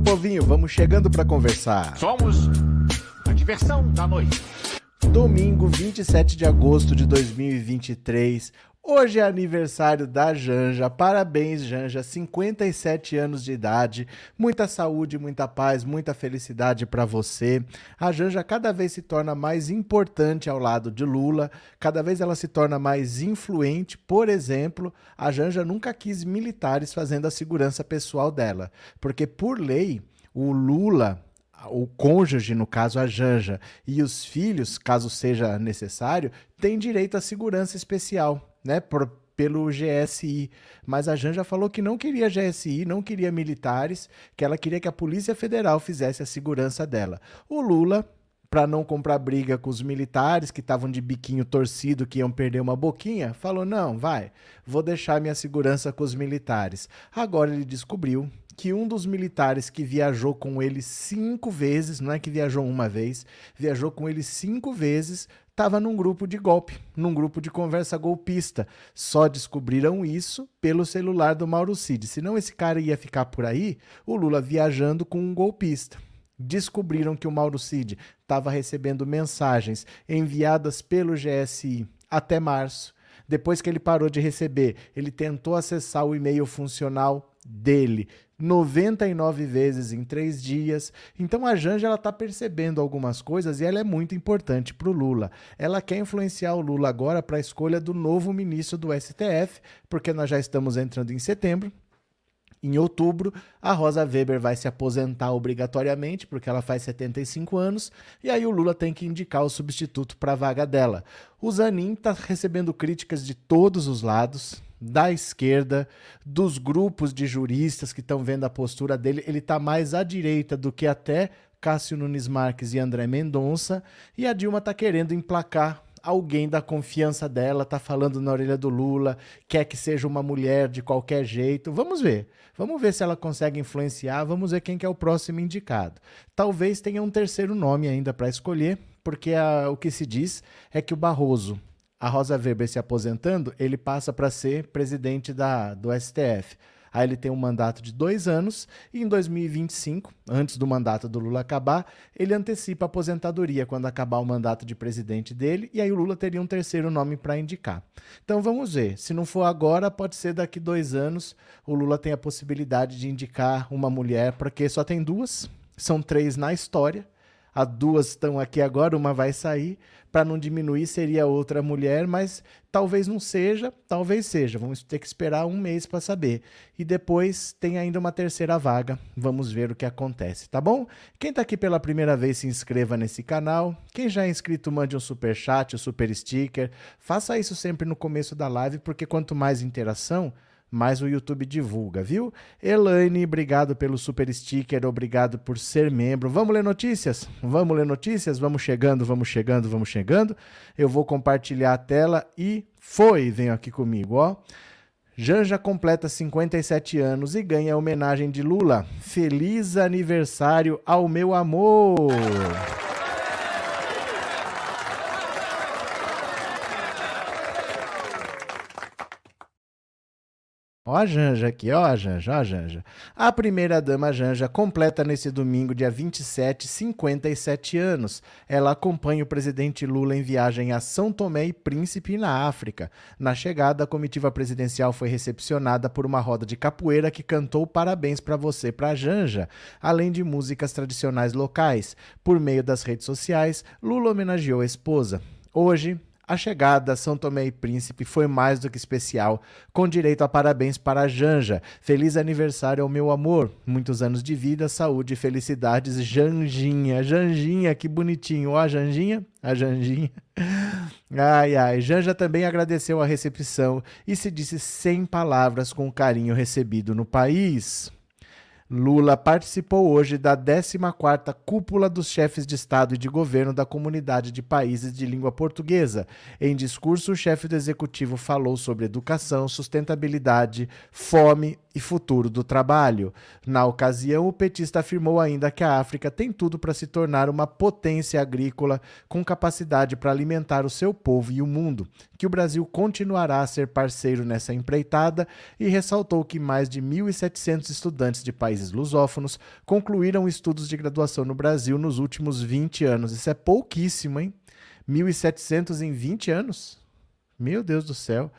meu povinho, vamos chegando para conversar. Somos a diversão da noite. Domingo, 27 de agosto de 2023. Hoje é aniversário da Janja. Parabéns, Janja. 57 anos de idade. Muita saúde, muita paz, muita felicidade para você. A Janja cada vez se torna mais importante ao lado de Lula, cada vez ela se torna mais influente. Por exemplo, a Janja nunca quis militares fazendo a segurança pessoal dela, porque por lei, o Lula o cônjuge, no caso a Janja, e os filhos, caso seja necessário, têm direito à segurança especial né, por, pelo GSI. Mas a Janja falou que não queria GSI, não queria militares, que ela queria que a Polícia Federal fizesse a segurança dela. O Lula, para não comprar briga com os militares que estavam de biquinho torcido, que iam perder uma boquinha, falou: não, vai, vou deixar minha segurança com os militares. Agora ele descobriu que um dos militares que viajou com ele cinco vezes, não é que viajou uma vez, viajou com ele cinco vezes, estava num grupo de golpe, num grupo de conversa golpista. Só descobriram isso pelo celular do Mauro Cid. Senão esse cara ia ficar por aí, o Lula viajando com um golpista. Descobriram que o Mauro Cid estava recebendo mensagens enviadas pelo GSI até março. Depois que ele parou de receber, ele tentou acessar o e-mail funcional dele 99 vezes em três dias. Então a Janja ela está percebendo algumas coisas e ela é muito importante para o Lula. Ela quer influenciar o Lula agora para a escolha do novo ministro do STF, porque nós já estamos entrando em setembro. Em outubro, a Rosa Weber vai se aposentar obrigatoriamente, porque ela faz 75 anos, e aí o Lula tem que indicar o substituto para a vaga dela. O Zanin está recebendo críticas de todos os lados, da esquerda, dos grupos de juristas que estão vendo a postura dele. Ele está mais à direita do que até Cássio Nunes Marques e André Mendonça, e a Dilma está querendo emplacar alguém da confiança dela, tá falando na orelha do Lula, quer que seja uma mulher de qualquer jeito. Vamos ver. Vamos ver se ela consegue influenciar, vamos ver quem que é o próximo indicado. Talvez tenha um terceiro nome ainda para escolher, porque a, o que se diz é que o Barroso a Rosa Weber se aposentando, ele passa para ser presidente da, do STF. Aí ele tem um mandato de dois anos e em 2025, antes do mandato do Lula acabar, ele antecipa a aposentadoria quando acabar o mandato de presidente dele e aí o Lula teria um terceiro nome para indicar. Então vamos ver. Se não for agora, pode ser daqui dois anos o Lula tem a possibilidade de indicar uma mulher, porque só tem duas, são três na história. As duas estão aqui agora, uma vai sair. Para não diminuir, seria outra mulher, mas talvez não seja, talvez seja. Vamos ter que esperar um mês para saber. E depois tem ainda uma terceira vaga. Vamos ver o que acontece, tá bom? Quem está aqui pela primeira vez, se inscreva nesse canal. Quem já é inscrito, mande um super chat, um super sticker. Faça isso sempre no começo da live, porque quanto mais interação, mais o YouTube divulga, viu? Elaine, obrigado pelo super sticker, obrigado por ser membro. Vamos ler notícias? Vamos ler notícias? Vamos chegando, vamos chegando, vamos chegando. Eu vou compartilhar a tela e foi, venham aqui comigo, ó. Janja completa 57 anos e ganha a homenagem de Lula. Feliz aniversário ao meu amor! Ó a Janja aqui, ó a Janja, ó a Janja. A primeira-dama Janja completa nesse domingo, dia 27, 57 anos. Ela acompanha o presidente Lula em viagem a São Tomé e Príncipe, na África. Na chegada, a comitiva presidencial foi recepcionada por uma roda de capoeira que cantou parabéns para você, para Janja, além de músicas tradicionais locais. Por meio das redes sociais, Lula homenageou a esposa. Hoje, a chegada a São Tomé e Príncipe foi mais do que especial, com direito a parabéns para a Janja. Feliz aniversário ao meu amor. Muitos anos de vida, saúde e felicidades, Janjinha. Janjinha, que bonitinho. Ó, a Janjinha, a Janjinha. Ai, ai. Janja também agradeceu a recepção e se disse sem palavras com o carinho recebido no país. Lula participou hoje da 14ª Cúpula dos Chefes de Estado e de Governo da Comunidade de Países de Língua Portuguesa. Em discurso, o chefe do executivo falou sobre educação, sustentabilidade, fome e futuro do trabalho. Na ocasião, o petista afirmou ainda que a África tem tudo para se tornar uma potência agrícola com capacidade para alimentar o seu povo e o mundo, que o Brasil continuará a ser parceiro nessa empreitada e ressaltou que mais de 1.700 estudantes de países países lusófonos concluíram estudos de graduação no Brasil nos últimos 20 anos. Isso é pouquíssimo, hein? 1.700 em 20 anos? Meu Deus do céu.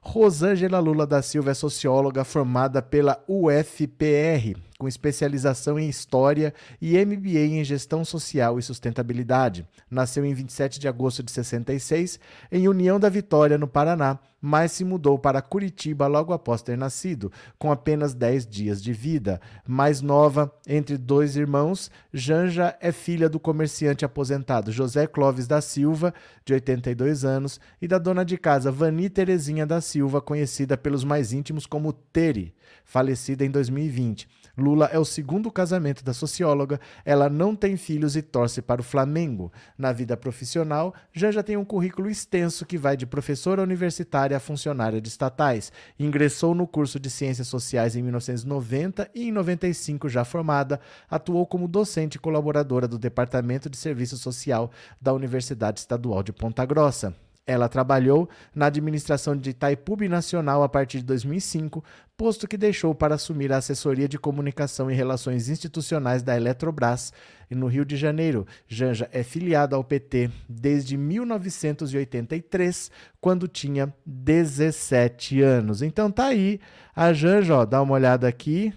Rosângela Lula da Silva é socióloga formada pela UFPR, com especialização em História e MBA em Gestão Social e Sustentabilidade. Nasceu em 27 de agosto de 66, em União da Vitória, no Paraná, mas se mudou para Curitiba logo após ter nascido, com apenas 10 dias de vida. Mais nova, entre dois irmãos, Janja é filha do comerciante aposentado José Clóvis da Silva, de 82 anos, e da dona de casa Vani Terezinha da Silva, conhecida pelos mais íntimos como Tere, falecida em 2020. Lula é o segundo casamento da socióloga. Ela não tem filhos e torce para o Flamengo. Na vida profissional, Janja tem um currículo extenso que vai de professora universitária a funcionária de estatais. Ingressou no curso de Ciências Sociais em 1990 e, em 95, já formada, atuou como docente colaboradora do Departamento de Serviço Social da Universidade Estadual de Ponta Grossa. Ela trabalhou na administração de Itaipu Nacional a partir de 2005, posto que deixou para assumir a assessoria de comunicação e relações institucionais da Eletrobras. E no Rio de Janeiro, Janja é filiada ao PT desde 1983, quando tinha 17 anos. Então tá aí a Janja, ó, dá uma olhada aqui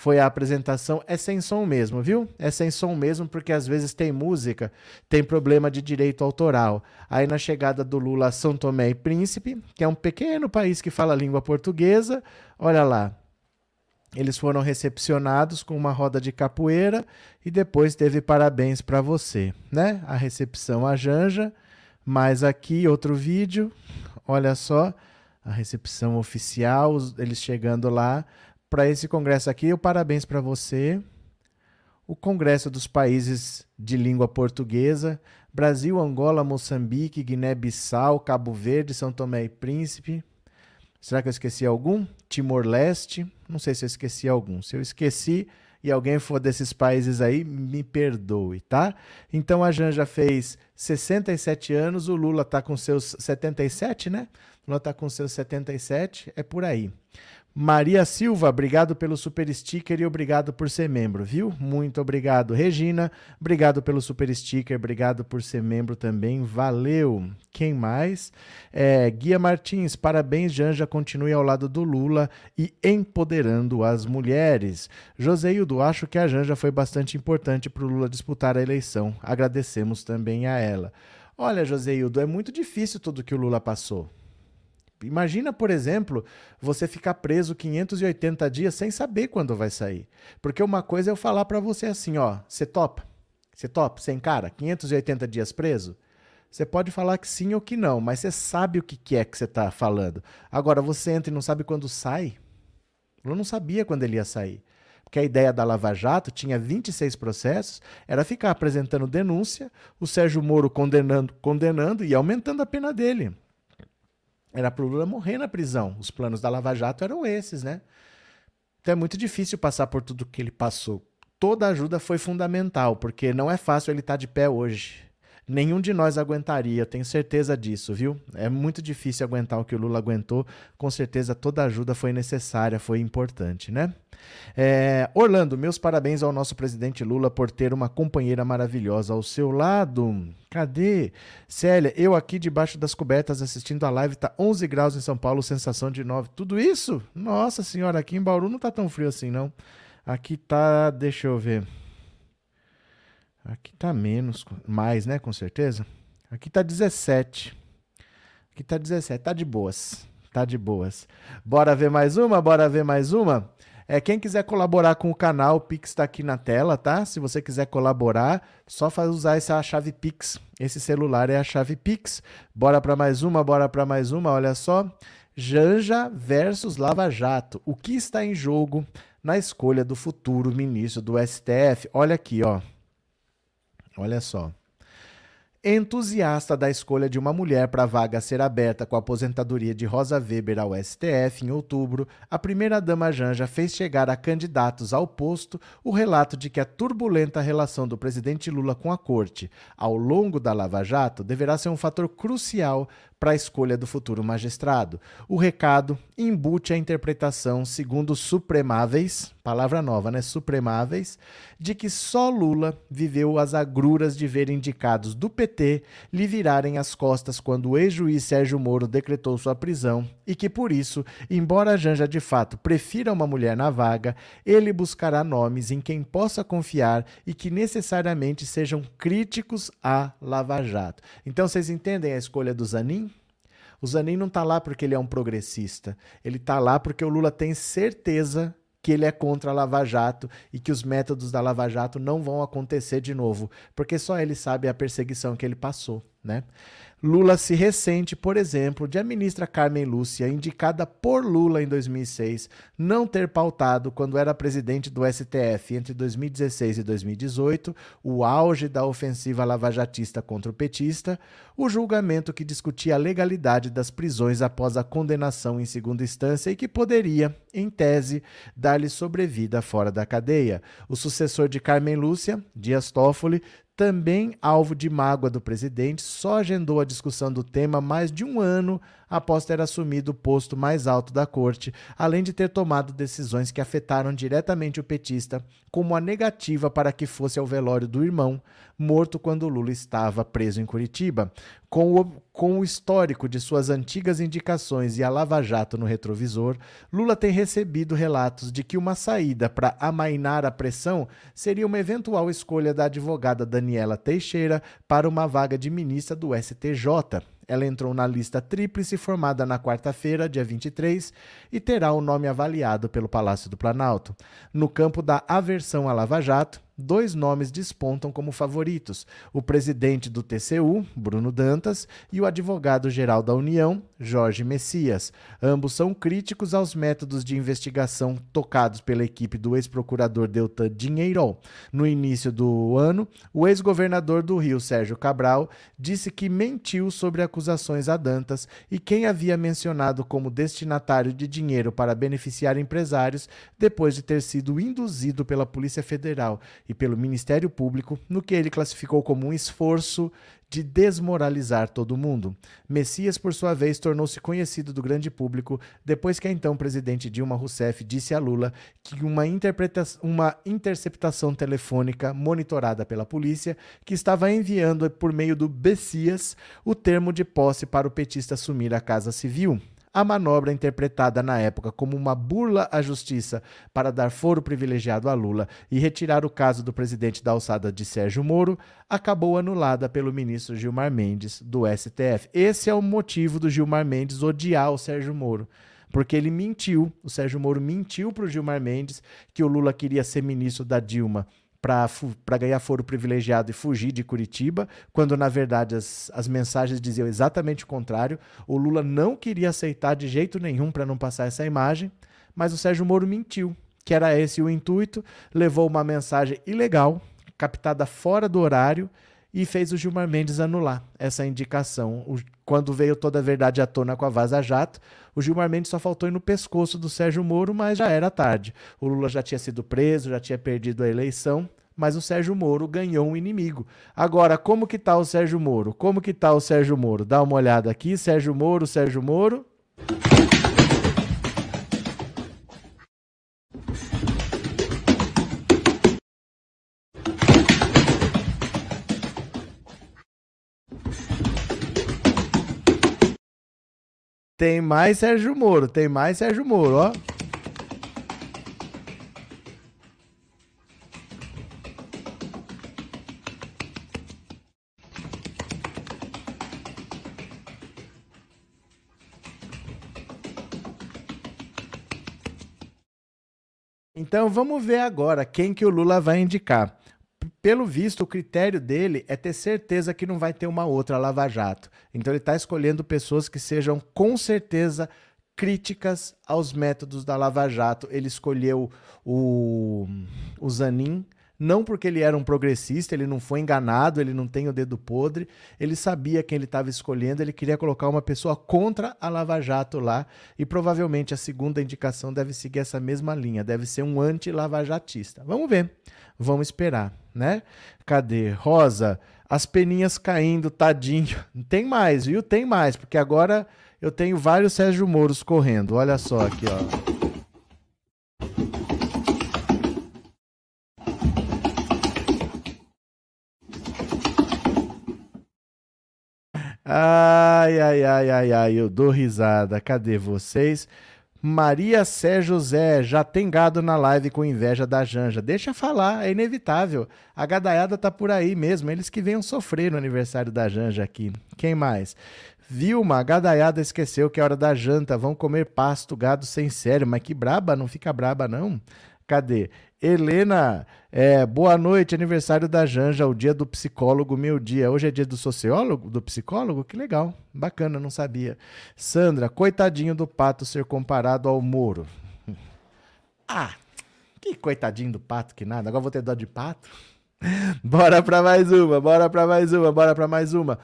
foi a apresentação. É sem som mesmo, viu? É sem som mesmo, porque às vezes tem música, tem problema de direito autoral. Aí na chegada do Lula a São Tomé e Príncipe, que é um pequeno país que fala língua portuguesa, olha lá. Eles foram recepcionados com uma roda de capoeira e depois teve parabéns para você, né? A recepção a Janja, mais aqui outro vídeo. Olha só, a recepção oficial, eles chegando lá para esse congresso aqui. O parabéns para você. O Congresso dos Países de Língua Portuguesa, Brasil, Angola, Moçambique, Guiné-Bissau, Cabo Verde, São Tomé e Príncipe. Será que eu esqueci algum? Timor-Leste. Não sei se eu esqueci algum. Se eu esqueci e alguém for desses países aí, me perdoe, tá? Então a Janja fez 67 anos, o Lula tá com seus 77, né? Lula tá com seus 77, é por aí. Maria Silva, obrigado pelo super sticker e obrigado por ser membro, viu? Muito obrigado. Regina, obrigado pelo super sticker, obrigado por ser membro também, valeu. Quem mais? É, Guia Martins, parabéns, Janja, continue ao lado do Lula e empoderando as mulheres. Joseildo, acho que a Janja foi bastante importante para o Lula disputar a eleição. Agradecemos também a ela. Olha, Joseildo, é muito difícil tudo que o Lula passou. Imagina, por exemplo, você ficar preso 580 dias sem saber quando vai sair. Porque uma coisa é eu falar para você assim, ó, você topa? Você topa? Sem cara? 580 dias preso? Você pode falar que sim ou que não, mas você sabe o que é que você está falando. Agora, você entra e não sabe quando sai? Eu não sabia quando ele ia sair. Porque a ideia da Lava Jato tinha 26 processos, era ficar apresentando denúncia, o Sérgio Moro condenando, condenando e aumentando a pena dele. Era para o Lula morrer na prisão. Os planos da Lava Jato eram esses, né? Então é muito difícil passar por tudo que ele passou. Toda ajuda foi fundamental, porque não é fácil ele estar tá de pé hoje. Nenhum de nós aguentaria, tenho certeza disso, viu? É muito difícil aguentar o que o Lula aguentou. Com certeza toda ajuda foi necessária, foi importante, né? É, Orlando, meus parabéns ao nosso presidente Lula por ter uma companheira maravilhosa ao seu lado. Cadê? Célia, eu aqui debaixo das cobertas assistindo a live, tá 11 graus em São Paulo, sensação de 9. Tudo isso? Nossa senhora, aqui em Bauru não tá tão frio assim, não. Aqui tá, deixa eu ver. Aqui tá menos, mais, né? Com certeza. Aqui tá 17. Aqui tá 17. Tá de boas. Tá de boas. Bora ver mais uma? Bora ver mais uma? É, quem quiser colaborar com o canal, o Pix está aqui na tela, tá? Se você quiser colaborar, só faz usar essa chave Pix. Esse celular é a chave Pix. Bora para mais uma, bora para mais uma, olha só. Janja versus Lava Jato. O que está em jogo na escolha do futuro ministro do STF? Olha aqui, ó. Olha só. Entusiasta da escolha de uma mulher para a vaga ser aberta com a aposentadoria de Rosa Weber ao STF em outubro, a primeira-dama Janja fez chegar a candidatos ao posto o relato de que a turbulenta relação do presidente Lula com a corte ao longo da Lava Jato deverá ser um fator crucial para a escolha do futuro magistrado. O recado embute a interpretação, segundo supremáveis, palavra nova, né? Supremáveis, de que só Lula viveu as agruras de ver indicados do PT lhe virarem as costas quando o ex-juiz Sérgio Moro decretou sua prisão e que por isso, embora Janja de fato prefira uma mulher na vaga, ele buscará nomes em quem possa confiar e que necessariamente sejam críticos à Lava Jato. Então vocês entendem a escolha do Zanin? O Zanin não está lá porque ele é um progressista. Ele está lá porque o Lula tem certeza que ele é contra a Lava Jato e que os métodos da Lava Jato não vão acontecer de novo, porque só ele sabe a perseguição que ele passou, né? Lula se ressente, por exemplo, de a ministra Carmen Lúcia, indicada por Lula em 2006, não ter pautado, quando era presidente do STF entre 2016 e 2018, o auge da ofensiva lavajatista contra o petista, o julgamento que discutia a legalidade das prisões após a condenação em segunda instância e que poderia, em tese, dar-lhe sobrevida fora da cadeia. O sucessor de Carmen Lúcia, Dias Toffoli, também alvo de mágoa do presidente, só agendou a discussão do tema mais de um ano após ter assumido o posto mais alto da corte, além de ter tomado decisões que afetaram diretamente o petista, como a negativa para que fosse ao velório do irmão, morto quando Lula estava preso em Curitiba. Com o, com o histórico de suas antigas indicações e a lava-jato no retrovisor, Lula tem recebido relatos de que uma saída para amainar a pressão seria uma eventual escolha da advogada Daniela Teixeira para uma vaga de ministra do STJ. Ela entrou na lista tríplice formada na quarta-feira, dia 23, e terá o nome avaliado pelo Palácio do Planalto. No campo da aversão à Lava Jato, dois nomes despontam como favoritos: o presidente do TCU, Bruno Dantas, e o advogado-geral da União, Jorge Messias. Ambos são críticos aos métodos de investigação tocados pela equipe do ex-procurador Deltan Dinheiro. No início do ano, o ex-governador do Rio, Sérgio Cabral, disse que mentiu sobre acusações a Dantas e quem havia mencionado como destinatário de dinheiro para beneficiar empresários depois de ter sido induzido pela Polícia Federal e pelo Ministério Público no que ele classificou como um esforço de desmoralizar todo mundo. Messias, por sua vez, tornou-se conhecido do grande público depois que a então presidente Dilma Rousseff disse a Lula que uma, uma interceptação telefônica monitorada pela polícia que estava enviando por meio do Messias o termo de posse para o petista assumir a Casa Civil. A manobra, interpretada na época como uma burla à justiça para dar foro privilegiado a Lula e retirar o caso do presidente da alçada de Sérgio Moro, acabou anulada pelo ministro Gilmar Mendes, do STF. Esse é o motivo do Gilmar Mendes odiar o Sérgio Moro porque ele mentiu, o Sérgio Moro mentiu para o Gilmar Mendes que o Lula queria ser ministro da Dilma para ganhar foro privilegiado e fugir de Curitiba, quando na verdade as, as mensagens diziam exatamente o contrário. O Lula não queria aceitar de jeito nenhum para não passar essa imagem, mas o Sérgio Moro mentiu, que era esse o intuito, levou uma mensagem ilegal, captada fora do horário, e fez o Gilmar Mendes anular essa indicação. O, quando veio toda a verdade à tona com a Vaza Jato, o Gilmar Mendes só faltou ir no pescoço do Sérgio Moro, mas já era tarde. O Lula já tinha sido preso, já tinha perdido a eleição, mas o Sérgio Moro ganhou um inimigo. Agora, como que tá o Sérgio Moro? Como que tá o Sérgio Moro? Dá uma olhada aqui, Sérgio Moro, Sérgio Moro. Tem mais Sérgio Moro, tem mais Sérgio Moro, ó. Então vamos ver agora quem que o Lula vai indicar pelo visto, o critério dele é ter certeza que não vai ter uma outra Lava Jato. Então ele está escolhendo pessoas que sejam com certeza críticas aos métodos da Lava Jato. Ele escolheu o, o Zanin, não porque ele era um progressista, ele não foi enganado, ele não tem o dedo podre, ele sabia quem ele estava escolhendo, ele queria colocar uma pessoa contra a Lava Jato lá, e provavelmente a segunda indicação deve seguir essa mesma linha, deve ser um anti-lavajatista. Vamos ver, vamos esperar, né? Cadê? Rosa, as peninhas caindo, tadinho. Tem mais, viu? Tem mais, porque agora eu tenho vários Sérgio Moros correndo. Olha só aqui, ó. Ai, ai, ai, ai, ai, eu dou risada. Cadê vocês? Maria Sé José, já tem gado na live com inveja da Janja. Deixa falar, é inevitável. A gadaiada tá por aí mesmo, eles que venham sofrer no aniversário da Janja aqui. Quem mais? Vilma, a gadaiada esqueceu que é hora da janta, vão comer pasto, gado sem sério. Mas que braba, não fica braba não. Cadê? Helena, é, boa noite, aniversário da Janja, o dia do psicólogo, meu dia. Hoje é dia do sociólogo, do psicólogo? Que legal, bacana, não sabia. Sandra, coitadinho do pato ser comparado ao Moro. Ah, que coitadinho do pato, que nada. Agora vou ter dó de pato. Bora para mais uma, bora para mais uma, bora para mais uma.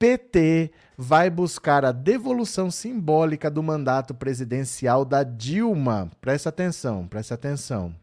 PT vai buscar a devolução simbólica do mandato presidencial da Dilma. Presta atenção, presta atenção.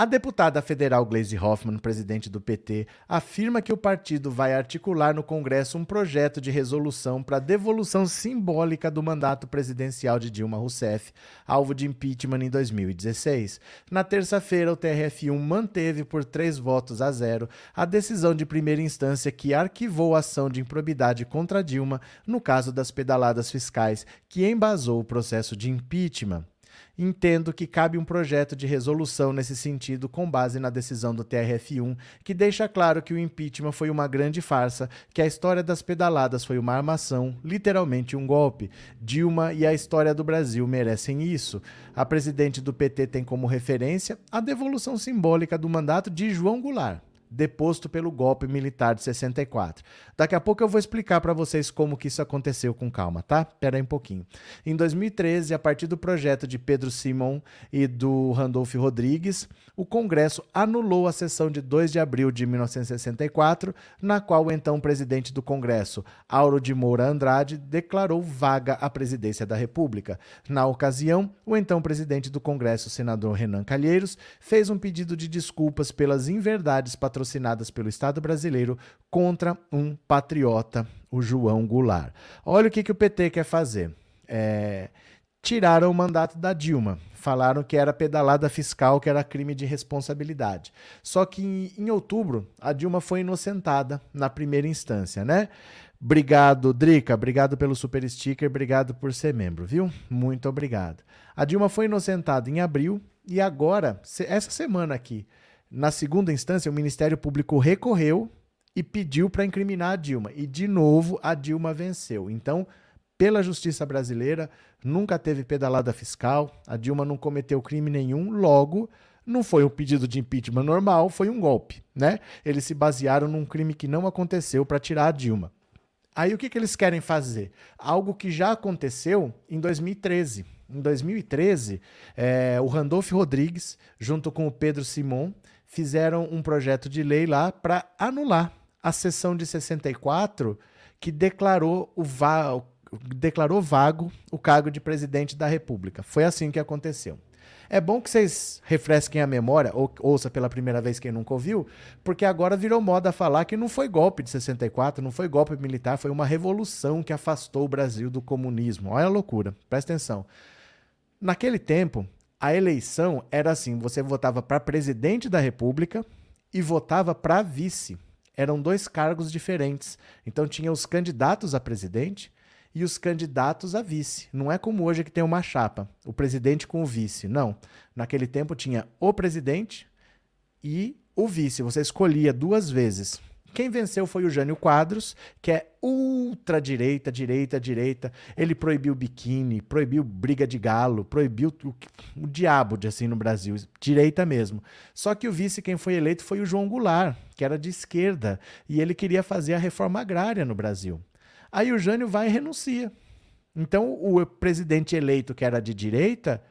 A deputada federal Gleisi Hoffmann, presidente do PT, afirma que o partido vai articular no Congresso um projeto de resolução para devolução simbólica do mandato presidencial de Dilma Rousseff, alvo de impeachment em 2016. Na terça-feira, o TRF1 manteve por três votos a zero a decisão de primeira instância que arquivou a ação de improbidade contra Dilma no caso das pedaladas fiscais, que embasou o processo de impeachment entendo que cabe um projeto de resolução nesse sentido com base na decisão do TRF1, que deixa claro que o impeachment foi uma grande farsa, que a história das pedaladas foi uma armação, literalmente um golpe. Dilma e a história do Brasil merecem isso. A presidente do PT tem como referência a devolução simbólica do mandato de João Goulart deposto pelo golpe militar de 64. Daqui a pouco eu vou explicar para vocês como que isso aconteceu com calma, tá? Pera aí um pouquinho. Em 2013, a partir do projeto de Pedro Simon e do Randolph Rodrigues, o Congresso anulou a sessão de 2 de abril de 1964, na qual o então presidente do Congresso, Auro de Moura Andrade, declarou vaga a presidência da República. Na ocasião, o então presidente do Congresso, senador Renan Calheiros, fez um pedido de desculpas pelas inverdades patrocinadas pelo Estado brasileiro contra um patriota, o João Goulart. Olha o que, que o PT quer fazer. É, tiraram o mandato da Dilma. Falaram que era pedalada fiscal, que era crime de responsabilidade. Só que em, outubro, a Dilma foi inocentada na primeira instância, né? Obrigado, Drica. Obrigado pelo super sticker. Obrigado por ser membro, viu? Muito obrigado. A Dilma foi inocentada em abril e agora, essa semana aqui, na segunda instância, o Ministério Público recorreu e pediu para incriminar a Dilma. E, de novo, a Dilma venceu. Então, pela justiça brasileira, nunca teve pedalada fiscal, a Dilma não cometeu crime nenhum, logo, não foi um pedido de impeachment normal, foi um golpe, né? Eles se basearam num crime que não aconteceu para tirar a Dilma. Aí o que, que eles querem fazer? Algo que já aconteceu em 2013. Em 2013, é, eh, o Randolph Rodrigues, junto com o Pedro Simon, fizeram um projeto de lei lá para anular a sessão de 64 que declarou, o va declarou vago o cargo de presidente da República. Foi assim que aconteceu. É bom que vocês refresquem a memória, ou ouça pela primeira vez quem nunca ouviu, porque agora virou moda falar que não foi golpe de 64, não foi golpe militar, foi uma revolução que afastou o Brasil do comunismo. Olha a loucura, presta atenção. Naquele tempo, a eleição era assim: você votava para presidente da República e votava para vice. Eram dois cargos diferentes. Então tinha os candidatos a presidente e os candidatos a vice. Não é como hoje que tem uma chapa, o presidente com o vice. Não. Naquele tempo tinha o presidente e o vice. Você escolhia duas vezes. Quem venceu foi o Jânio Quadros, que é ultra direita, direita, direita. Ele proibiu biquíni, proibiu briga de galo, proibiu o, o diabo de assim no Brasil, direita mesmo. Só que o vice quem foi eleito foi o João Goulart, que era de esquerda, e ele queria fazer a reforma agrária no Brasil. Aí o Jânio vai e renuncia. Então, o presidente eleito, que era de direita,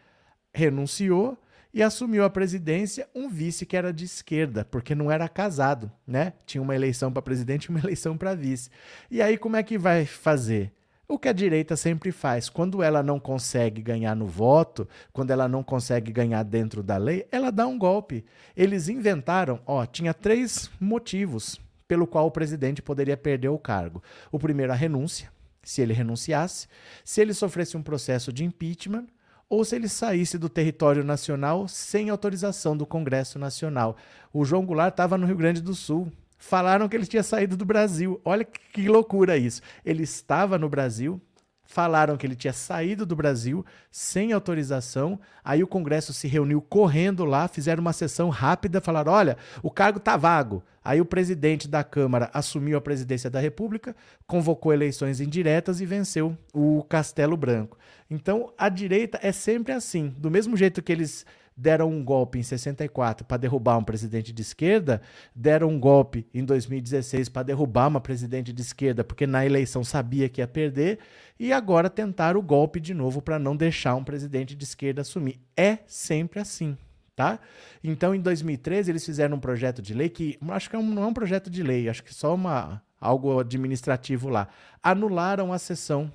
renunciou e assumiu a presidência um vice que era de esquerda, porque não era casado, né? Tinha uma eleição para presidente e uma eleição para vice. E aí, como é que vai fazer? O que a direita sempre faz, quando ela não consegue ganhar no voto, quando ela não consegue ganhar dentro da lei, ela dá um golpe. Eles inventaram, ó, tinha três motivos pelo qual o presidente poderia perder o cargo. O primeiro, a renúncia, se ele renunciasse, se ele sofresse um processo de impeachment ou se ele saísse do território nacional sem autorização do Congresso Nacional. O João Goulart estava no Rio Grande do Sul. Falaram que ele tinha saído do Brasil. Olha que loucura isso. Ele estava no Brasil, falaram que ele tinha saído do Brasil sem autorização. Aí o Congresso se reuniu correndo lá, fizeram uma sessão rápida, falaram: olha, o cargo tá vago. Aí o presidente da Câmara assumiu a presidência da República, convocou eleições indiretas e venceu o Castelo Branco. Então a direita é sempre assim. Do mesmo jeito que eles deram um golpe em 64 para derrubar um presidente de esquerda, deram um golpe em 2016 para derrubar uma presidente de esquerda, porque na eleição sabia que ia perder, e agora tentaram o golpe de novo para não deixar um presidente de esquerda assumir. É sempre assim. Tá? Então, em 2013, eles fizeram um projeto de lei que acho que é um, não é um projeto de lei, acho que só uma, algo administrativo lá. Anularam a sessão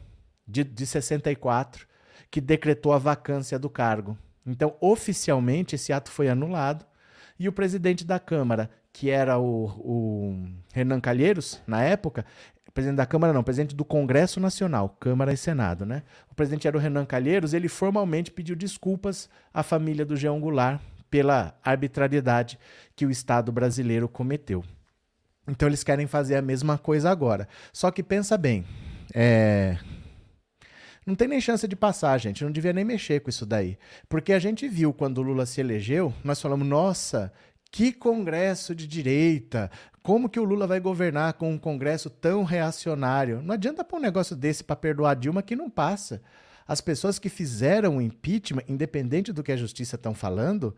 de, de 64 que decretou a vacância do cargo. Então, oficialmente, esse ato foi anulado e o presidente da Câmara, que era o, o Renan Calheiros, na época, presidente da Câmara não, presidente do Congresso Nacional, Câmara e Senado, né? O presidente era o Renan Calheiros, ele formalmente pediu desculpas à família do Jean Goulart pela arbitrariedade que o Estado brasileiro cometeu. Então eles querem fazer a mesma coisa agora. Só que pensa bem, é, não tem nem chance de passar, gente. Não devia nem mexer com isso daí. Porque a gente viu quando o Lula se elegeu, nós falamos, nossa, que congresso de direita! Como que o Lula vai governar com um congresso tão reacionário? Não adianta pôr um negócio desse para perdoar a Dilma que não passa. As pessoas que fizeram o impeachment, independente do que a justiça estão falando,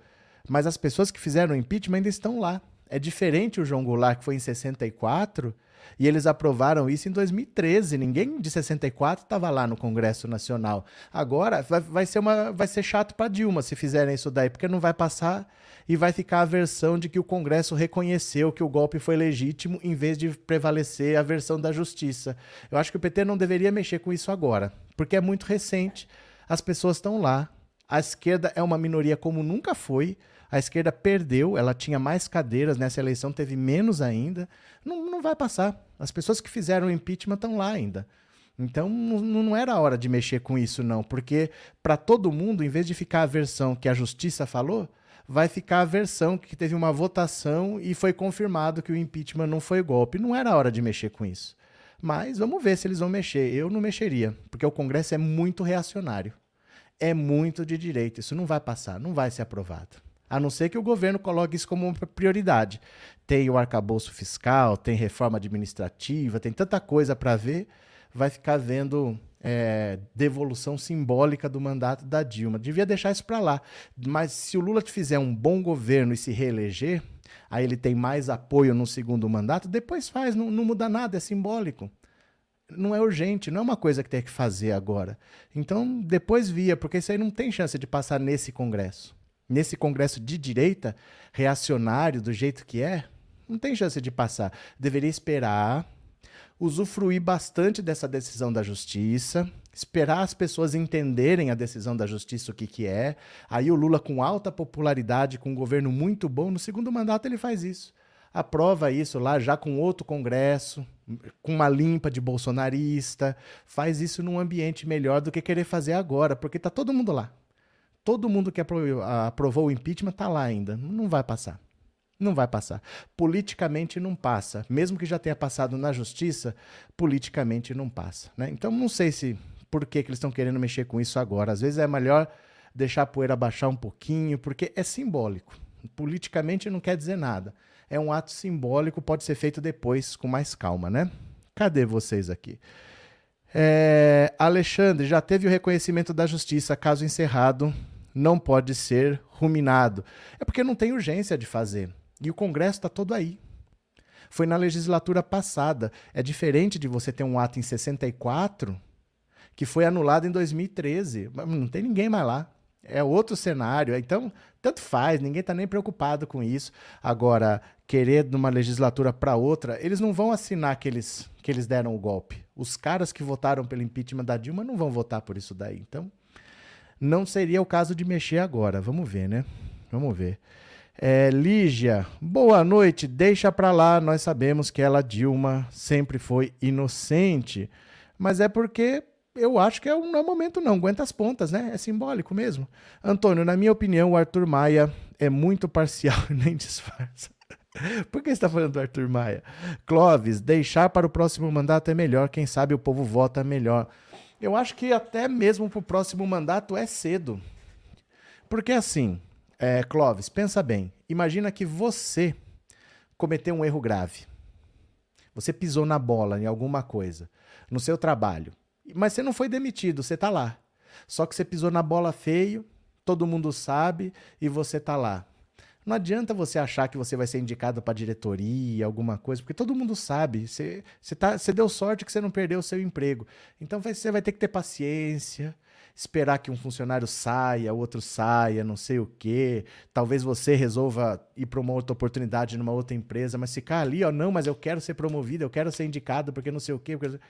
mas as pessoas que fizeram o impeachment ainda estão lá. É diferente o João Goulart, que foi em 64, e eles aprovaram isso em 2013. Ninguém de 64 estava lá no Congresso Nacional. Agora vai, vai ser, uma, vai ser chato para Dilma se fizerem isso daí, porque não vai passar e vai ficar a versão de que o Congresso reconheceu que o golpe foi legítimo, em vez de prevalecer a versão da justiça. Eu acho que o PT não deveria mexer com isso agora, porque é muito recente. As pessoas estão lá. A esquerda é uma minoria como nunca foi. A esquerda perdeu, ela tinha mais cadeiras nessa eleição, teve menos ainda. Não, não vai passar. As pessoas que fizeram o impeachment estão lá ainda. Então não, era hora de mexer com isso, não, porque para todo mundo, em vez de ficar a versão que a justiça falou, vai ficar a versão que teve uma votação e foi confirmado que o impeachment não foi golpe. Não era hora de mexer com isso. Mas vamos ver se eles vão mexer. Eu não mexeria, porque o Congresso é muito reacionário. É muito de direita. Isso não vai passar, não vai ser aprovado. A não ser que o governo coloque isso como uma prioridade. Tem o arcabouço fiscal, tem reforma administrativa, tem tanta coisa para ver, vai ficar vendo é, devolução simbólica do mandato da Dilma. Devia deixar isso para lá. Mas se o Lula fizer um bom governo e se reeleger, aí ele tem mais apoio no segundo mandato, depois faz, não, não muda nada, é simbólico não é urgente, não é uma coisa que tem que fazer agora. Então, depois via, porque isso aí não tem chance de passar nesse Congresso nesse Congresso de direita, reacionário do jeito que é, não tem chance de passar. Deveria esperar, usufruir bastante dessa decisão da justiça, esperar as pessoas entenderem a decisão da justiça o que, que é. Aí o Lula, com alta popularidade, com um governo muito bom, no segundo mandato ele faz isso. Aprova isso lá já com outro Congresso, com uma limpa de bolsonarista, faz isso num ambiente melhor do que querer fazer agora, porque está todo mundo lá. Todo mundo que aprovou o impeachment está lá ainda. Não vai passar. Não vai passar. Politicamente não passa. Mesmo que já tenha passado na justiça, politicamente não passa. Né? Então não sei se por que, que eles estão querendo mexer com isso agora. Às vezes é melhor deixar a poeira baixar um pouquinho, porque é simbólico. Politicamente não quer dizer nada. É um ato simbólico, pode ser feito depois com mais calma, né? Cadê vocês aqui? É, Alexandre, já teve o reconhecimento da justiça, caso encerrado não pode ser ruminado. É porque não tem urgência de fazer. E o Congresso está todo aí. Foi na legislatura passada. É diferente de você ter um ato em 64 que foi anulada em 2013. Não tem ninguém mais lá. É outro cenário. Então, tanto faz, ninguém está nem preocupado com isso. Agora, querer de uma legislatura para outra, eles não vão assinar que eles, que eles deram o golpe. Os caras que votaram pelo impeachment da Dilma não vão votar por isso daí. Então, não seria o caso de mexer agora. Vamos ver, né? Vamos ver. É, Lígia, boa noite. Deixa para lá. Nós sabemos que ela, Dilma, sempre foi inocente. Mas é porque eu acho que é um, não é momento, não. Aguenta as pontas, né? É simbólico mesmo. Antônio, na minha opinião, o Arthur Maia é muito parcial e nem disfarça. Por que você está falando do Arthur Maia? Clóvis, deixar para o próximo mandato é melhor. Quem sabe o povo vota melhor. Eu acho que até mesmo para o próximo mandato é cedo. Porque assim, é, Clóvis, pensa bem. Imagina que você cometeu um erro grave. Você pisou na bola em alguma coisa, no seu trabalho. Mas você não foi demitido, você está lá. Só que você pisou na bola feio, todo mundo sabe e você está lá. Não adianta você achar que você vai ser indicado para diretoria, alguma coisa, porque todo mundo sabe. Você, você, tá, você deu sorte que você não perdeu o seu emprego. Então você vai ter que ter paciência, esperar que um funcionário saia, outro saia, não sei o quê. Talvez você resolva ir para uma outra oportunidade numa outra empresa, mas ficar ali, ó, não, mas eu quero ser promovido, eu quero ser indicado, porque não sei o quê. Porque...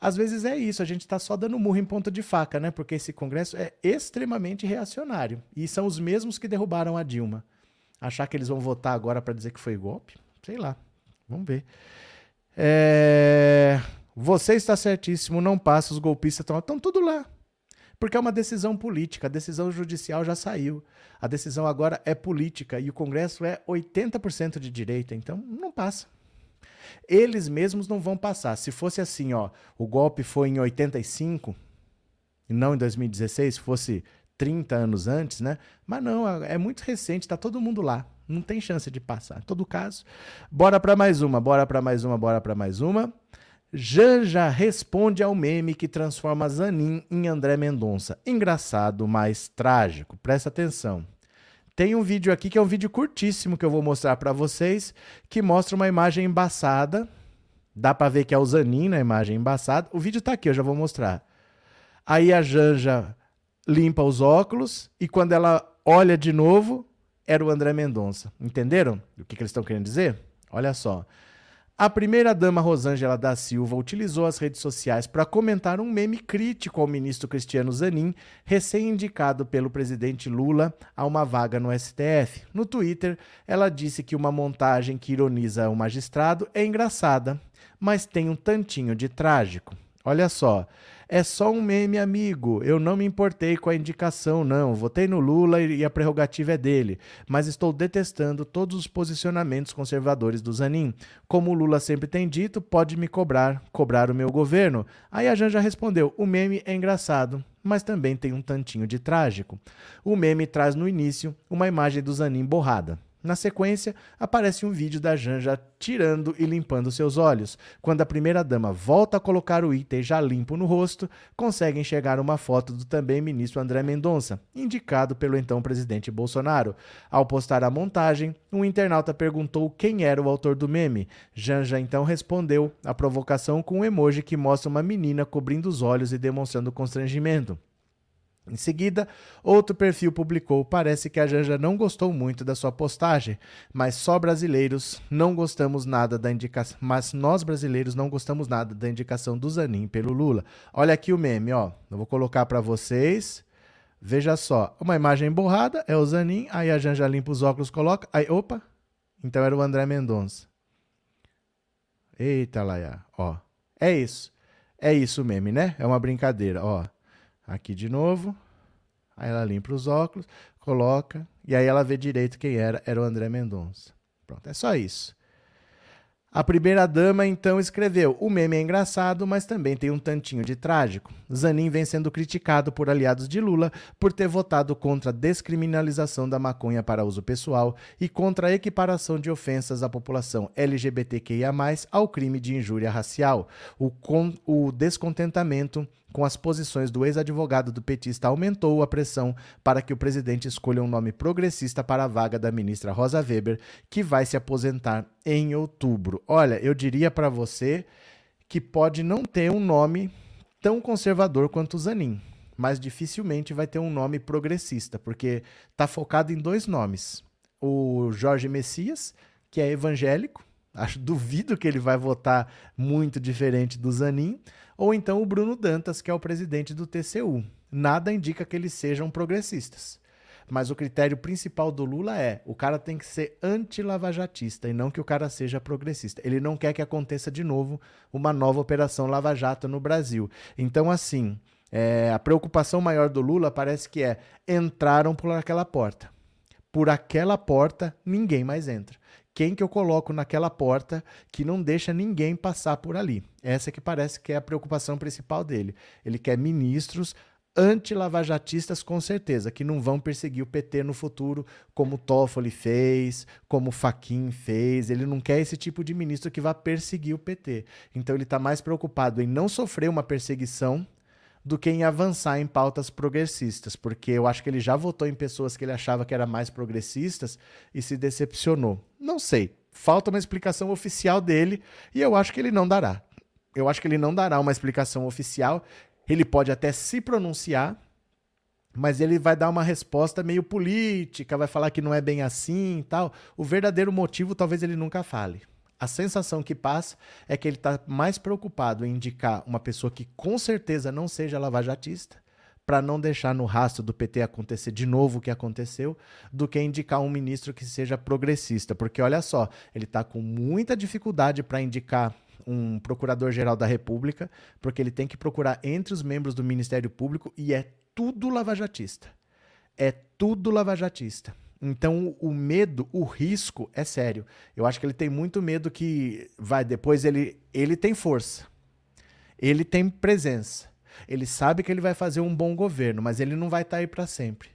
Às vezes é isso, a gente está só dando murro em ponta de faca, né? Porque esse Congresso é extremamente reacionário. E são os mesmos que derrubaram a Dilma. Achar que eles vão votar agora para dizer que foi golpe? Sei lá. Vamos ver. É... Você está certíssimo, não passa, os golpistas estão, tudo lá. Porque é uma decisão política, a decisão judicial já saiu. A decisão agora é política e o Congresso é 80% de direita, então não passa. Eles mesmos não vão passar. Se fosse assim, ó, o golpe foi em 85 e não em 2016, fosse 30 anos antes, né? Mas não, é muito recente, tá todo mundo lá. Não tem chance de passar. Em todo caso, bora para mais uma, bora para mais uma, bora para mais uma. Janja responde ao meme que transforma Zanin em André Mendonça. Engraçado, mas trágico. Presta atenção. Tem um vídeo aqui que é um vídeo curtíssimo que eu vou mostrar para vocês, que mostra uma imagem embaçada. Dá para ver que é o Zanin na imagem embaçada. O vídeo tá aqui, eu já vou mostrar. Aí a Janja limpa os óculos e quando ela olha de novo, era o André Mendonça. Entenderam o que, que eles estão querendo dizer? Olha só. A primeira-dama Rosângela da Silva utilizou as redes sociais para comentar um meme crítico ao ministro Cristiano Zanin, recém-indicado pelo presidente Lula a uma vaga no STF. No Twitter, ela disse que uma montagem que ironiza o magistrado é engraçada, mas tem um tantinho de trágico. Olha só, é só um meme, amigo. Eu não me importei com a indicação, não. Votei no Lula e a prerrogativa é dele. Mas estou detestando todos os posicionamentos conservadores do Zanin. Como o Lula sempre tem dito, pode me cobrar, cobrar o meu governo. Aí a Janja respondeu: o meme é engraçado mas também tem um tantinho de trágico. O meme traz no início uma imagem do Zanin borrada. Na sequência, aparece um vídeo da Janja tirando e limpando seus olhos. Quando a primeira-dama volta a colocar o item já limpo no rosto, consegue enxergar uma foto do também ministro André Mendonça, indicado pelo então presidente Bolsonaro. Ao postar a montagem, um internauta perguntou quem era o autor do meme. Janja então respondeu a provocação com um emoji que mostra uma menina cobrindo os olhos e demonstrando constrangimento. Em seguida, outro perfil publicou: parece que a Janja não gostou muito da sua postagem, mas só brasileiros não gostamos nada da indicação. Mas nós brasileiros não gostamos nada da indicação do Zanin pelo Lula. Olha aqui o meme, ó. Eu vou colocar para vocês. Veja só, uma imagem borrada é o Zanin, aí a Janja limpa os óculos, coloca, aí, opa, então era o André Mendonça. Eita, Laia, ó. É isso. É isso o meme, né? É uma brincadeira, ó. Aqui de novo. Aí ela limpa os óculos, coloca, e aí ela vê direito quem era. Era o André Mendonça. Pronto, é só isso. A primeira-dama então escreveu: O meme é engraçado, mas também tem um tantinho de trágico. Zanin vem sendo criticado por aliados de Lula por ter votado contra a descriminalização da maconha para uso pessoal e contra a equiparação de ofensas à população LGBTQIA, ao crime de injúria racial. O, o descontentamento com as posições do ex-advogado do petista aumentou a pressão para que o presidente escolha um nome progressista para a vaga da ministra Rosa Weber, que vai se aposentar em outubro. Olha, eu diria para você que pode não ter um nome tão conservador quanto o Zanin, mas dificilmente vai ter um nome progressista, porque está focado em dois nomes. O Jorge Messias, que é evangélico, acho duvido que ele vai votar muito diferente do Zanin, ou então o Bruno Dantas, que é o presidente do TCU. Nada indica que eles sejam progressistas. Mas o critério principal do Lula é: o cara tem que ser anti-lavajatista e não que o cara seja progressista. Ele não quer que aconteça de novo uma nova operação Lava Jato no Brasil. Então, assim, é, a preocupação maior do Lula parece que é: entraram por aquela porta. Por aquela porta, ninguém mais entra. Quem que eu coloco naquela porta que não deixa ninguém passar por ali? Essa que parece que é a preocupação principal dele. Ele quer ministros anti-lavajatistas com certeza, que não vão perseguir o PT no futuro, como Toffoli fez, como Faquin fez. Ele não quer esse tipo de ministro que vá perseguir o PT. Então ele está mais preocupado em não sofrer uma perseguição do que em avançar em pautas progressistas, porque eu acho que ele já votou em pessoas que ele achava que eram mais progressistas e se decepcionou. Não sei. Falta uma explicação oficial dele e eu acho que ele não dará. Eu acho que ele não dará uma explicação oficial ele pode até se pronunciar, mas ele vai dar uma resposta meio política, vai falar que não é bem assim e tal. O verdadeiro motivo talvez ele nunca fale. A sensação que passa é que ele está mais preocupado em indicar uma pessoa que com certeza não seja lavajatista, para não deixar no rastro do PT acontecer de novo o que aconteceu, do que indicar um ministro que seja progressista. Porque olha só, ele está com muita dificuldade para indicar um procurador-geral da República, porque ele tem que procurar entre os membros do Ministério Público e é tudo lavajatista. É tudo lavajatista. Então o medo, o risco é sério. Eu acho que ele tem muito medo que vai depois ele ele tem força. Ele tem presença. Ele sabe que ele vai fazer um bom governo, mas ele não vai estar tá aí para sempre.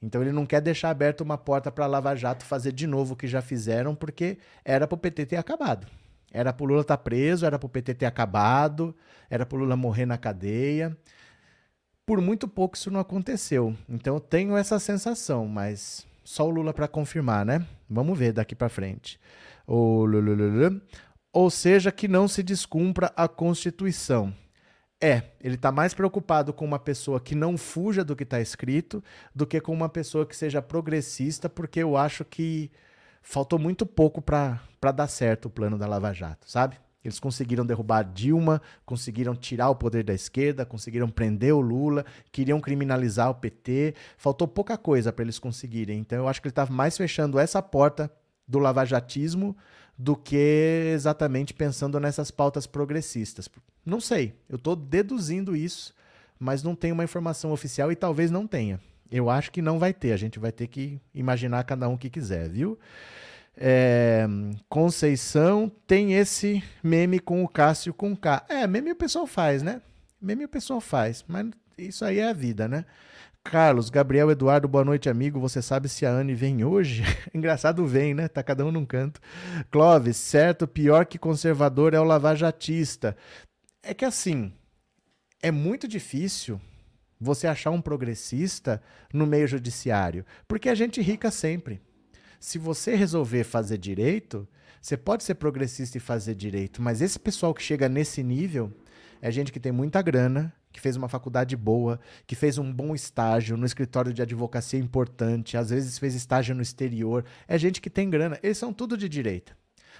Então ele não quer deixar aberta uma porta para Lava Jato fazer de novo o que já fizeram, porque era para o PT ter acabado. Era pro Lula estar tá preso, era pro PT ter acabado, era pro Lula morrer na cadeia. Por muito pouco isso não aconteceu. Então eu tenho essa sensação, mas só o Lula para confirmar, né? Vamos ver daqui para frente. Ou seja, que não se descumpra a Constituição. É, ele está mais preocupado com uma pessoa que não fuja do que está escrito do que com uma pessoa que seja progressista, porque eu acho que faltou muito pouco para dar certo o plano da Lava Jato, sabe? Eles conseguiram derrubar Dilma, conseguiram tirar o poder da esquerda, conseguiram prender o Lula, queriam criminalizar o PT. Faltou pouca coisa para eles conseguirem. Então eu acho que ele estava mais fechando essa porta do lavajatismo do que exatamente pensando nessas pautas progressistas. Não sei, eu estou deduzindo isso, mas não tenho uma informação oficial e talvez não tenha. Eu acho que não vai ter, a gente vai ter que imaginar cada um que quiser, viu? É, Conceição tem esse meme com o Cássio com K. É, meme o pessoal faz, né? Meme o pessoal faz, mas isso aí é a vida, né? Carlos, Gabriel, Eduardo, boa noite, amigo. Você sabe se a Anne vem hoje? Engraçado, vem, né? Tá cada um num canto. Clóvis, certo, pior que conservador é o lavajatista. É que assim, é muito difícil você achar um progressista no meio judiciário, porque a gente rica sempre. Se você resolver fazer direito, você pode ser progressista e fazer direito, mas esse pessoal que chega nesse nível é gente que tem muita grana, que fez uma faculdade boa, que fez um bom estágio no escritório de advocacia importante, às vezes fez estágio no exterior. É gente que tem grana. Eles são tudo de direita.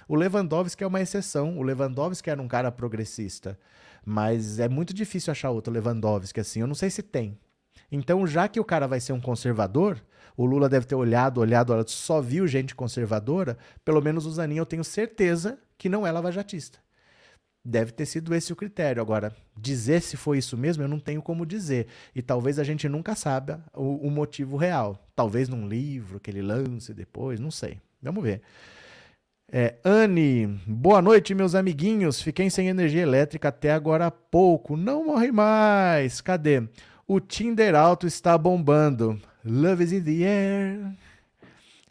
O Lewandowski é uma exceção. O Lewandowski era um cara progressista. Mas é muito difícil achar outro Lewandowski assim. Eu não sei se tem. Então, já que o cara vai ser um conservador, o Lula deve ter olhado, olhado, olhado, só viu gente conservadora, pelo menos o Zanin eu tenho certeza que não é lavajatista. Deve ter sido esse o critério. Agora, dizer se foi isso mesmo, eu não tenho como dizer. E talvez a gente nunca saiba o, o motivo real. Talvez num livro que ele lance depois, não sei. Vamos ver. É, Anne, boa noite, meus amiguinhos. Fiquei sem energia elétrica até agora há pouco. Não morre mais. Cadê? O Tinder Alto está bombando. Love is in the air.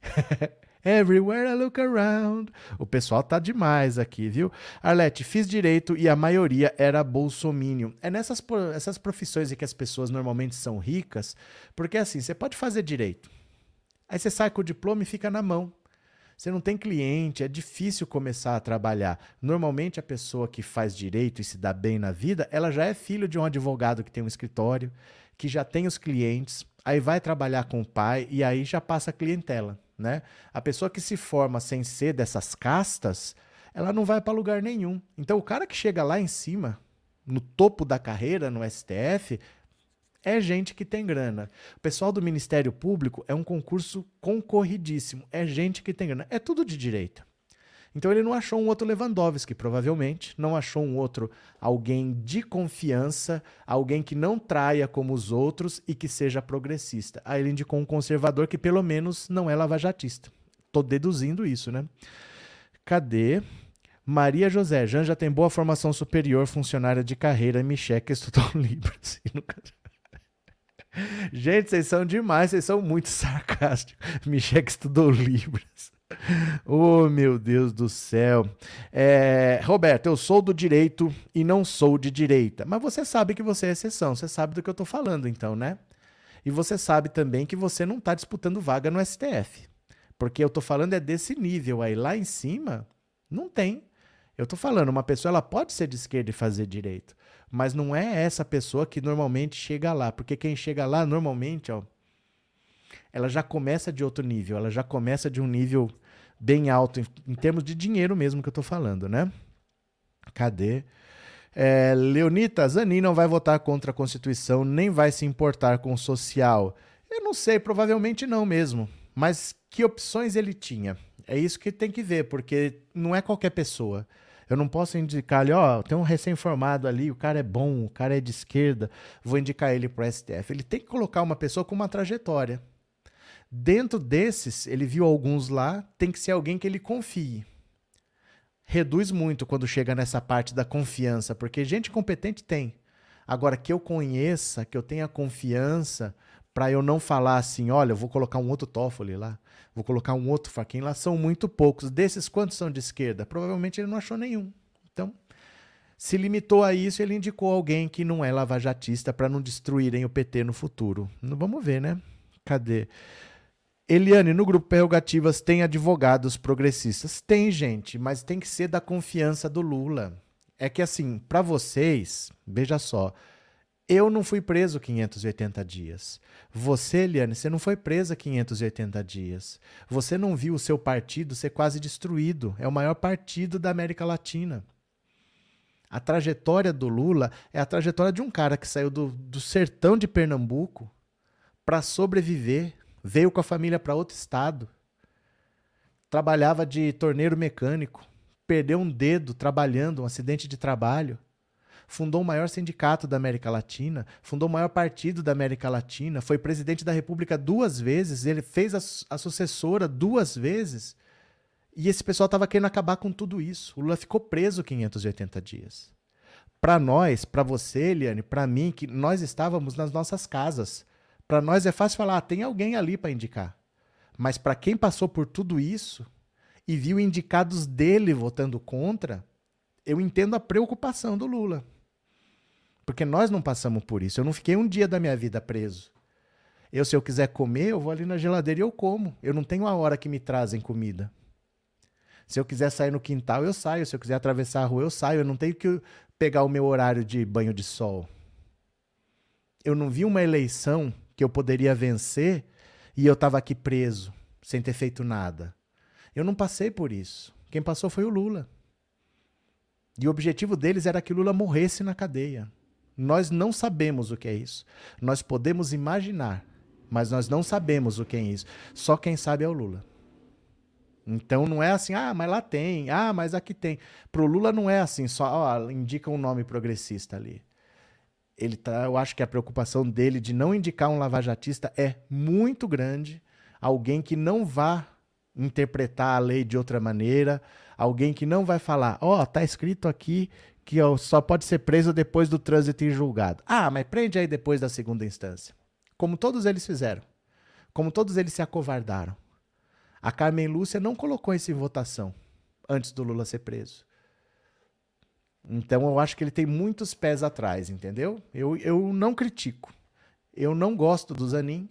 Everywhere I look around. O pessoal tá demais aqui, viu? Arlete, fiz direito e a maioria era bolsomínio. É nessas essas profissões em que as pessoas normalmente são ricas, porque assim, você pode fazer direito. Aí você sai com o diploma e fica na mão. Você não tem cliente, é difícil começar a trabalhar. Normalmente a pessoa que faz direito e se dá bem na vida, ela já é filho de um advogado que tem um escritório, que já tem os clientes, aí vai trabalhar com o pai e aí já passa a clientela, né? A pessoa que se forma sem ser dessas castas, ela não vai para lugar nenhum. Então o cara que chega lá em cima, no topo da carreira no STF, é gente que tem grana. O pessoal do Ministério Público é um concurso concorridíssimo. É gente que tem grana. É tudo de direita. Então ele não achou um outro Lewandowski, provavelmente, não achou um outro alguém de confiança, alguém que não traia como os outros e que seja progressista. Aí ele indicou um conservador que pelo menos não é lavajatista. Tô deduzindo isso, né? Cadê? Maria José, Janja tem boa formação superior, funcionária de carreira, Micheque estudou Libras. Gente, vocês são demais, vocês são muito sarcásticos. Michel estudou Libras. Oh, meu Deus do céu. É, Roberto, eu sou do direito e não sou de direita. Mas você sabe que você é exceção, você sabe do que eu estou falando, então, né? E você sabe também que você não está disputando vaga no STF. Porque eu estou falando é desse nível aí. Lá em cima, não tem. Eu estou falando, uma pessoa ela pode ser de esquerda e fazer direito mas não é essa pessoa que normalmente chega lá, porque quem chega lá normalmente, ó, ela já começa de outro nível, ela já começa de um nível bem alto, em, em termos de dinheiro mesmo que eu tô falando, né? Cadê? É, Leonita, Zanin não vai votar contra a Constituição, nem vai se importar com o social. Eu não sei, provavelmente não mesmo. Mas que opções ele tinha? É isso que tem que ver, porque não é qualquer pessoa. Eu não posso indicar ali, ó, tem um recém-formado ali, o cara é bom, o cara é de esquerda, vou indicar ele para o STF. Ele tem que colocar uma pessoa com uma trajetória. Dentro desses, ele viu alguns lá, tem que ser alguém que ele confie. Reduz muito quando chega nessa parte da confiança, porque gente competente tem. Agora, que eu conheça, que eu tenha confiança, para eu não falar assim, olha, eu vou colocar um outro Toffoli lá, vou colocar um outro Faquin lá, são muito poucos. Desses, quantos são de esquerda? Provavelmente ele não achou nenhum. Então, se limitou a isso, ele indicou alguém que não é lavajatista para não destruírem o PT no futuro. Vamos ver, né? Cadê? Eliane, no grupo Prerrogativas tem advogados progressistas? Tem, gente, mas tem que ser da confiança do Lula. É que assim, para vocês, veja só, eu não fui preso 580 dias. Você, Eliane, você não foi presa 580 dias. Você não viu o seu partido ser quase destruído. É o maior partido da América Latina. A trajetória do Lula é a trajetória de um cara que saiu do, do sertão de Pernambuco para sobreviver, veio com a família para outro estado, trabalhava de torneiro mecânico, perdeu um dedo trabalhando, um acidente de trabalho fundou o maior sindicato da América Latina, fundou o maior partido da América Latina, foi presidente da República duas vezes, ele fez a, a sucessora duas vezes. E esse pessoal estava querendo acabar com tudo isso. O Lula ficou preso 580 dias. Para nós, para você, Eliane, para mim, que nós estávamos nas nossas casas. Para nós é fácil falar, ah, tem alguém ali para indicar. Mas para quem passou por tudo isso e viu indicados dele votando contra, eu entendo a preocupação do Lula. Porque nós não passamos por isso. Eu não fiquei um dia da minha vida preso. Eu, se eu quiser comer, eu vou ali na geladeira e eu como. Eu não tenho a hora que me trazem comida. Se eu quiser sair no quintal, eu saio. Se eu quiser atravessar a rua, eu saio. Eu não tenho que pegar o meu horário de banho de sol. Eu não vi uma eleição que eu poderia vencer e eu estava aqui preso, sem ter feito nada. Eu não passei por isso. Quem passou foi o Lula. E o objetivo deles era que Lula morresse na cadeia. Nós não sabemos o que é isso. Nós podemos imaginar, mas nós não sabemos o que é isso. Só quem sabe é o Lula. Então não é assim, ah, mas lá tem, ah, mas aqui tem. Pro Lula não é assim, só ó, indica um nome progressista ali. Ele tá, eu acho que a preocupação dele de não indicar um lavajatista é muito grande, alguém que não vá interpretar a lei de outra maneira, alguém que não vai falar, ó, oh, tá escrito aqui que só pode ser preso depois do trânsito em julgado. Ah, mas prende aí depois da segunda instância. Como todos eles fizeram. Como todos eles se acovardaram. A Carmen Lúcia não colocou isso em votação antes do Lula ser preso. Então eu acho que ele tem muitos pés atrás, entendeu? Eu, eu não critico. Eu não gosto do Zanin,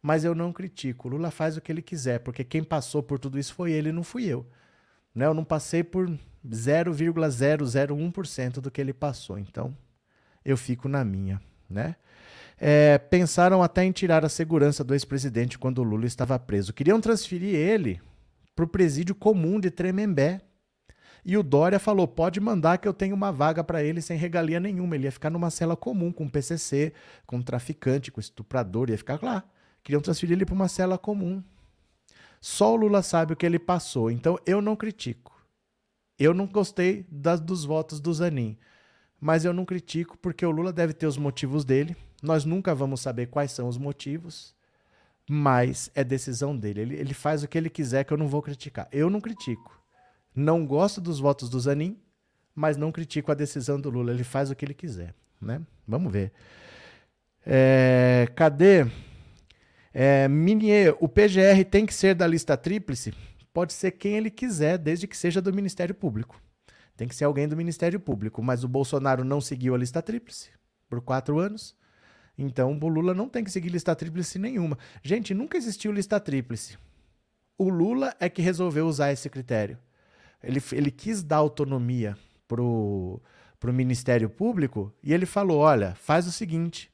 mas eu não critico. O Lula faz o que ele quiser, porque quem passou por tudo isso foi ele, não fui eu. Né? Eu não passei por 0,001% do que ele passou. Então, eu fico na minha, né? É, pensaram até em tirar a segurança do ex-presidente quando o Lula estava preso. Queriam transferir ele para o presídio comum de Tremembé. E o Dória falou: pode mandar que eu tenho uma vaga para ele sem regalia nenhuma. Ele ia ficar numa cela comum com PCC, com traficante, com estuprador, ia ficar lá. Queriam transferir ele para uma cela comum. Só o Lula sabe o que ele passou. Então eu não critico. Eu não gostei das, dos votos do Zanin. Mas eu não critico porque o Lula deve ter os motivos dele. Nós nunca vamos saber quais são os motivos. Mas é decisão dele. Ele, ele faz o que ele quiser que eu não vou criticar. Eu não critico. Não gosto dos votos do Zanin, mas não critico a decisão do Lula. Ele faz o que ele quiser. Né? Vamos ver. É, cadê? É, Minier, o PGR tem que ser da lista tríplice? pode ser quem ele quiser, desde que seja do Ministério Público. Tem que ser alguém do Ministério Público. Mas o Bolsonaro não seguiu a lista tríplice por quatro anos. Então o Lula não tem que seguir lista tríplice nenhuma. Gente, nunca existiu lista tríplice. O Lula é que resolveu usar esse critério. Ele, ele quis dar autonomia pro, pro Ministério Público e ele falou: olha, faz o seguinte,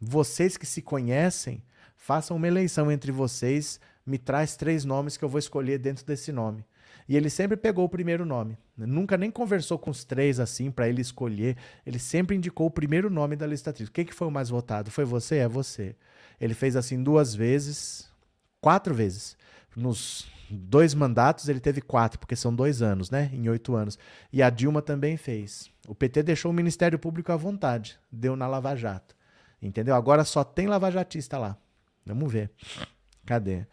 vocês que se conhecem, façam uma eleição entre vocês me traz três nomes que eu vou escolher dentro desse nome. E ele sempre pegou o primeiro nome. Nunca nem conversou com os três assim para ele escolher. Ele sempre indicou o primeiro nome da lista tríplice. Quem que foi o mais votado? Foi você? É você. Ele fez assim duas vezes, quatro vezes. Nos dois mandatos ele teve quatro, porque são dois anos, né? Em oito anos. E a Dilma também fez. O PT deixou o Ministério Público à vontade. Deu na Lava Jato. Entendeu? Agora só tem lavajatista lá. Vamos ver. Cadê?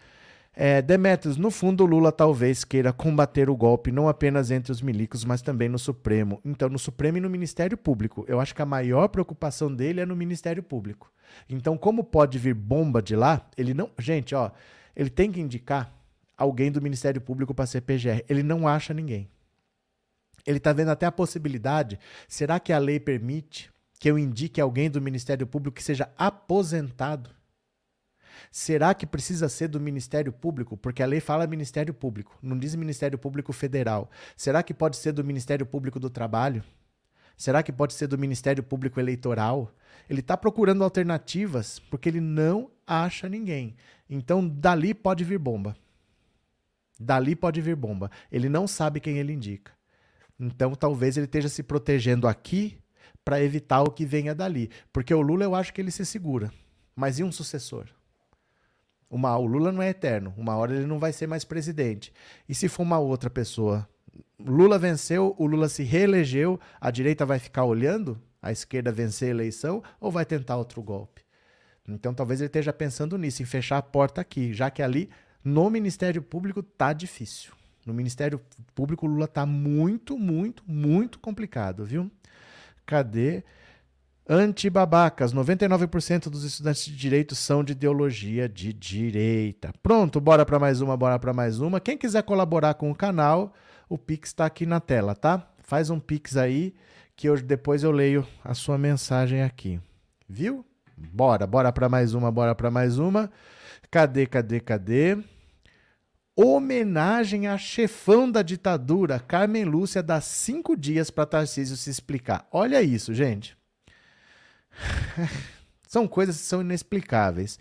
É, Demetrios, no fundo, Lula talvez queira combater o golpe não apenas entre os milicos, mas também no Supremo. Então, no Supremo e no Ministério Público. Eu acho que a maior preocupação dele é no Ministério Público. Então, como pode vir bomba de lá, ele não. Gente, ó, ele tem que indicar alguém do Ministério Público para ser PGR. Ele não acha ninguém. Ele está vendo até a possibilidade. Será que a lei permite que eu indique alguém do Ministério Público que seja aposentado? Será que precisa ser do Ministério Público? Porque a lei fala Ministério Público, não diz Ministério Público Federal. Será que pode ser do Ministério Público do Trabalho? Será que pode ser do Ministério Público Eleitoral? Ele está procurando alternativas porque ele não acha ninguém. Então, dali pode vir bomba. Dali pode vir bomba. Ele não sabe quem ele indica. Então, talvez ele esteja se protegendo aqui para evitar o que venha dali. Porque o Lula, eu acho que ele se segura. Mas e um sucessor? Uma, o Lula não é eterno. Uma hora ele não vai ser mais presidente. E se for uma outra pessoa? Lula venceu, o Lula se reelegeu, a direita vai ficar olhando a esquerda vencer a eleição ou vai tentar outro golpe? Então talvez ele esteja pensando nisso, em fechar a porta aqui, já que ali no Ministério Público tá difícil. No Ministério Público Lula tá muito, muito, muito complicado, viu? Cadê? Antibabacas, 99% dos estudantes de direito são de ideologia de direita. Pronto, bora para mais uma, bora para mais uma. Quem quiser colaborar com o canal, o Pix está aqui na tela, tá? Faz um Pix aí que eu, depois eu leio a sua mensagem aqui. Viu? Bora, bora para mais uma, bora para mais uma. Cadê, cadê, cadê? Homenagem a chefão da ditadura, Carmen Lúcia, dá cinco dias para Tarcísio se explicar. Olha isso, gente. são coisas que são inexplicáveis.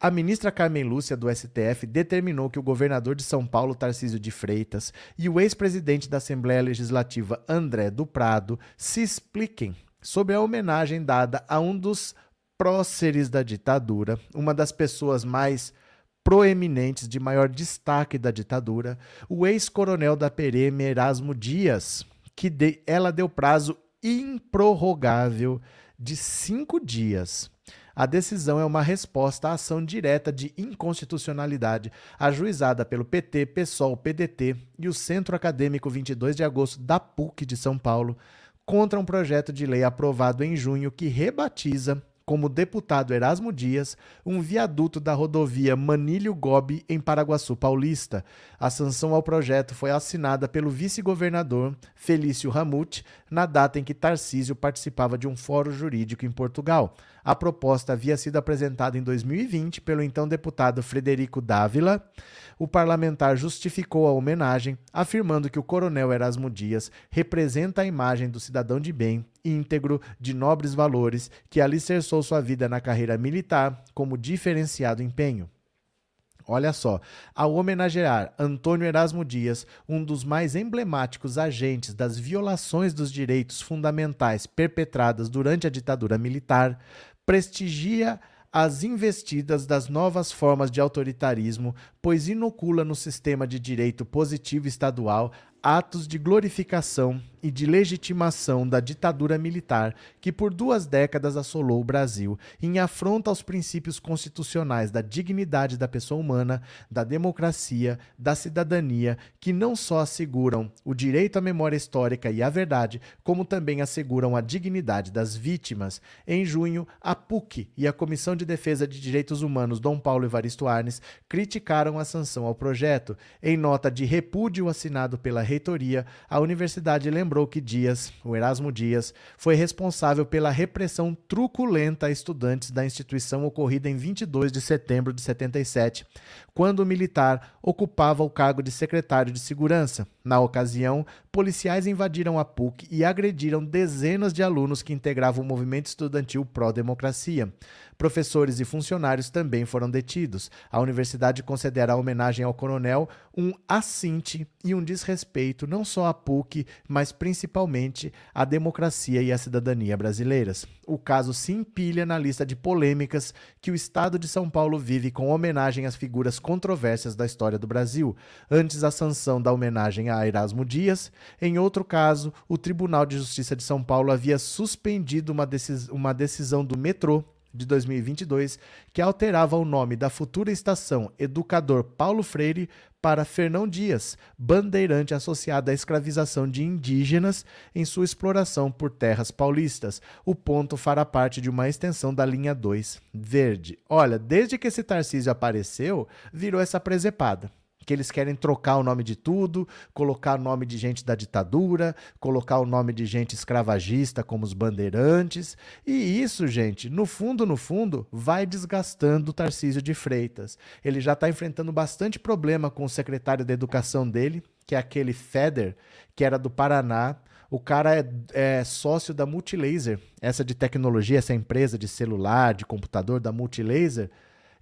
A ministra Carmen Lúcia, do STF, determinou que o governador de São Paulo, Tarcísio de Freitas, e o ex-presidente da Assembleia Legislativa, André do Prado, se expliquem sobre a homenagem dada a um dos próceres da ditadura, uma das pessoas mais proeminentes de maior destaque da ditadura, o ex-coronel da PM Erasmo Dias, que de, ela deu prazo improrrogável de cinco dias. A decisão é uma resposta à ação direta de inconstitucionalidade ajuizada pelo PT, PSOL, PDT e o Centro Acadêmico 22 de agosto da PUC de São Paulo contra um projeto de lei aprovado em junho que rebatiza como deputado Erasmo Dias, um viaduto da rodovia Manilho-Gobi em Paraguaçu Paulista. A sanção ao projeto foi assinada pelo vice-governador Felício Ramute na data em que Tarcísio participava de um fórum jurídico em Portugal. A proposta havia sido apresentada em 2020 pelo então deputado Frederico Dávila. O parlamentar justificou a homenagem, afirmando que o coronel Erasmo Dias representa a imagem do cidadão de bem, íntegro, de nobres valores, que alicerçou sua vida na carreira militar como diferenciado empenho. Olha só, ao homenagear Antônio Erasmo Dias, um dos mais emblemáticos agentes das violações dos direitos fundamentais perpetradas durante a ditadura militar, prestigia as investidas das novas formas de autoritarismo, pois inocula no sistema de direito positivo estadual atos de glorificação e de legitimação da ditadura militar que por duas décadas assolou o Brasil, em afronta aos princípios constitucionais da dignidade da pessoa humana, da democracia, da cidadania, que não só asseguram o direito à memória histórica e à verdade, como também asseguram a dignidade das vítimas. Em junho, a PUC e a Comissão de Defesa de Direitos Humanos Dom Paulo Evaristo Arnes criticaram a sanção ao projeto. Em nota de repúdio assinado pela reitoria, a universidade lembrou que Dias, o Erasmo Dias, foi responsável pela repressão truculenta a estudantes da instituição ocorrida em 22 de setembro de 77, quando o militar ocupava o cargo de secretário de segurança. Na ocasião, policiais invadiram a PUC e agrediram dezenas de alunos que integravam o movimento estudantil pró-democracia. Professores e funcionários também foram detidos. A universidade considera a homenagem ao coronel um assinte e um desrespeito não só à PUC, mas principalmente à democracia e à cidadania brasileiras. O caso se empilha na lista de polêmicas que o Estado de São Paulo vive com homenagem às figuras controversas da história do Brasil. Antes a sanção da homenagem a Erasmo Dias, em outro caso, o Tribunal de Justiça de São Paulo havia suspendido uma, decis uma decisão do metrô de 2022, que alterava o nome da futura estação Educador Paulo Freire para Fernão Dias, bandeirante associado à escravização de indígenas em sua exploração por terras paulistas. O ponto fará parte de uma extensão da linha 2 verde. Olha, desde que esse Tarcísio apareceu, virou essa presepada que eles querem trocar o nome de tudo, colocar o nome de gente da ditadura, colocar o nome de gente escravagista como os bandeirantes. E isso, gente, no fundo, no fundo, vai desgastando o Tarcísio de Freitas. Ele já está enfrentando bastante problema com o secretário da educação dele, que é aquele Feder, que era do Paraná. O cara é, é, sócio da Multilaser, essa de tecnologia, essa empresa de celular, de computador da Multilaser.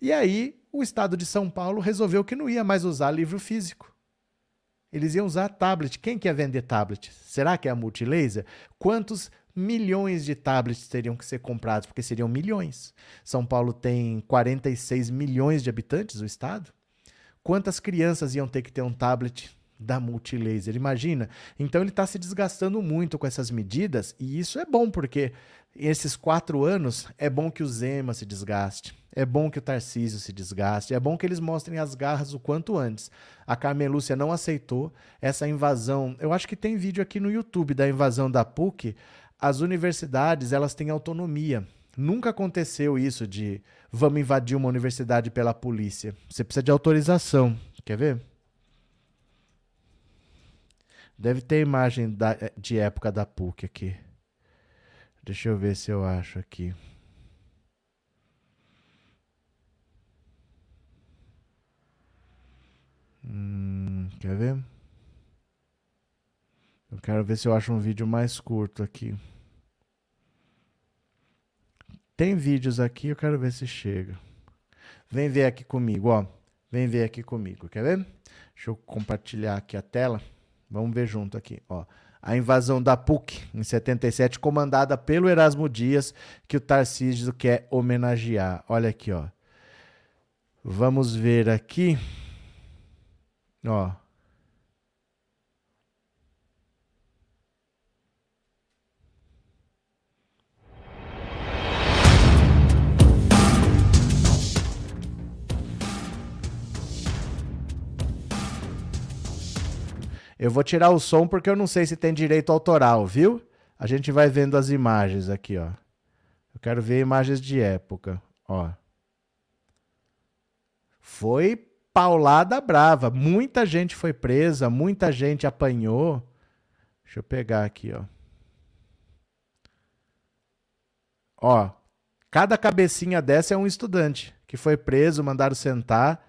E aí o estado de São Paulo resolveu que não ia mais usar livro físico. Eles iam usar tablet. Quem quer vender tablet? Será que é a Multilaser? Quantos milhões de tablets teriam que ser comprados? Porque seriam milhões. São Paulo tem 46 milhões de habitantes, o estado. Quantas crianças iam ter que ter um tablet da Multilaser? Imagina. Então ele está se desgastando muito com essas medidas e isso é bom, porque esses quatro anos é bom que o Zema se desgaste é bom que o Tarcísio se desgaste, é bom que eles mostrem as garras o quanto antes. A Carmen Lúcia não aceitou essa invasão. Eu acho que tem vídeo aqui no YouTube da invasão da PUC. As universidades, elas têm autonomia. Nunca aconteceu isso de vamos invadir uma universidade pela polícia. Você precisa de autorização. Quer ver? Deve ter imagem da, de época da PUC aqui. Deixa eu ver se eu acho aqui. Hum, quer ver? Eu quero ver se eu acho um vídeo mais curto aqui. Tem vídeos aqui, eu quero ver se chega. Vem ver aqui comigo, ó. Vem ver aqui comigo, quer ver? Deixa eu compartilhar aqui a tela. Vamos ver junto aqui, ó. A invasão da PUC em 77, comandada pelo Erasmo Dias, que o Tarcísio quer homenagear. Olha aqui, ó. Vamos ver aqui. Ó. Eu vou tirar o som porque eu não sei se tem direito autoral, viu? A gente vai vendo as imagens aqui, ó. Eu quero ver imagens de época. Ó. Foi paulada brava. Muita gente foi presa, muita gente apanhou. Deixa eu pegar aqui, ó. Ó, cada cabecinha dessa é um estudante que foi preso, mandaram sentar,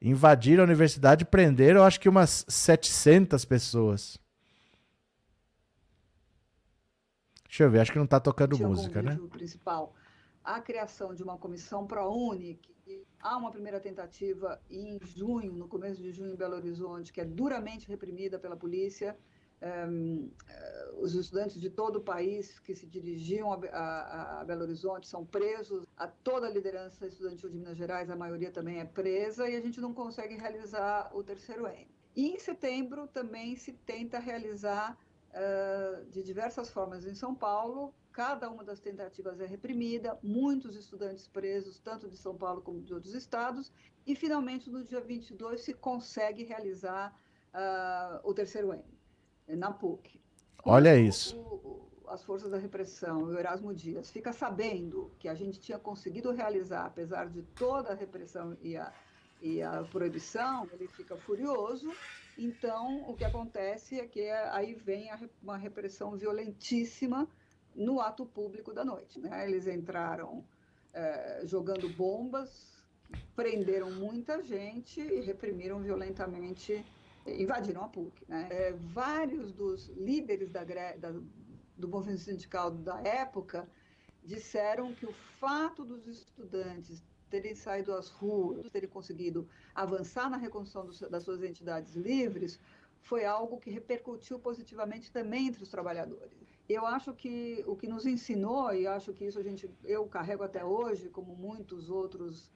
invadiram a universidade, prenderam, acho que umas 700 pessoas. Deixa eu ver, acho que não está tocando Tinha música, né? principal a criação de uma comissão ProUni, há uma primeira tentativa em junho, no começo de junho, em Belo Horizonte, que é duramente reprimida pela polícia. Um, eh, os estudantes de todo o país que se dirigiam a, a, a, Belo Horizonte são presos, a toda a liderança estudantil de Minas Gerais, a maioria também é presa, e a gente não consegue realizar o terceiro N. E em setembro também se tenta realizar uh, de diversas formas em São Paulo, cada uma das tentativas é reprimida, muitos estudantes presos, tanto de São Paulo como de outros estados, e finalmente no dia 22 se consegue realizar uh, o terceiro N na PUC. Olha isso. O, as forças da repressão, o Erasmo Dias, fica sabendo que a gente tinha conseguido realizar, apesar de toda a repressão e a, e a proibição, ele fica furioso. Então, o que acontece é que aí vem a, uma repressão violentíssima no ato público da noite. Né? Eles entraram é, jogando bombas, prenderam muita gente e reprimiram violentamente invadiram a PUC. Né? É, vários dos líderes da, da, do movimento sindical da época disseram que o fato dos estudantes terem saído às ruas, terem conseguido avançar na reconstrução do, das suas entidades livres, foi algo que repercutiu positivamente também entre os trabalhadores. Eu acho que o que nos ensinou, e acho que isso a gente, eu carrego até hoje, como muitos outros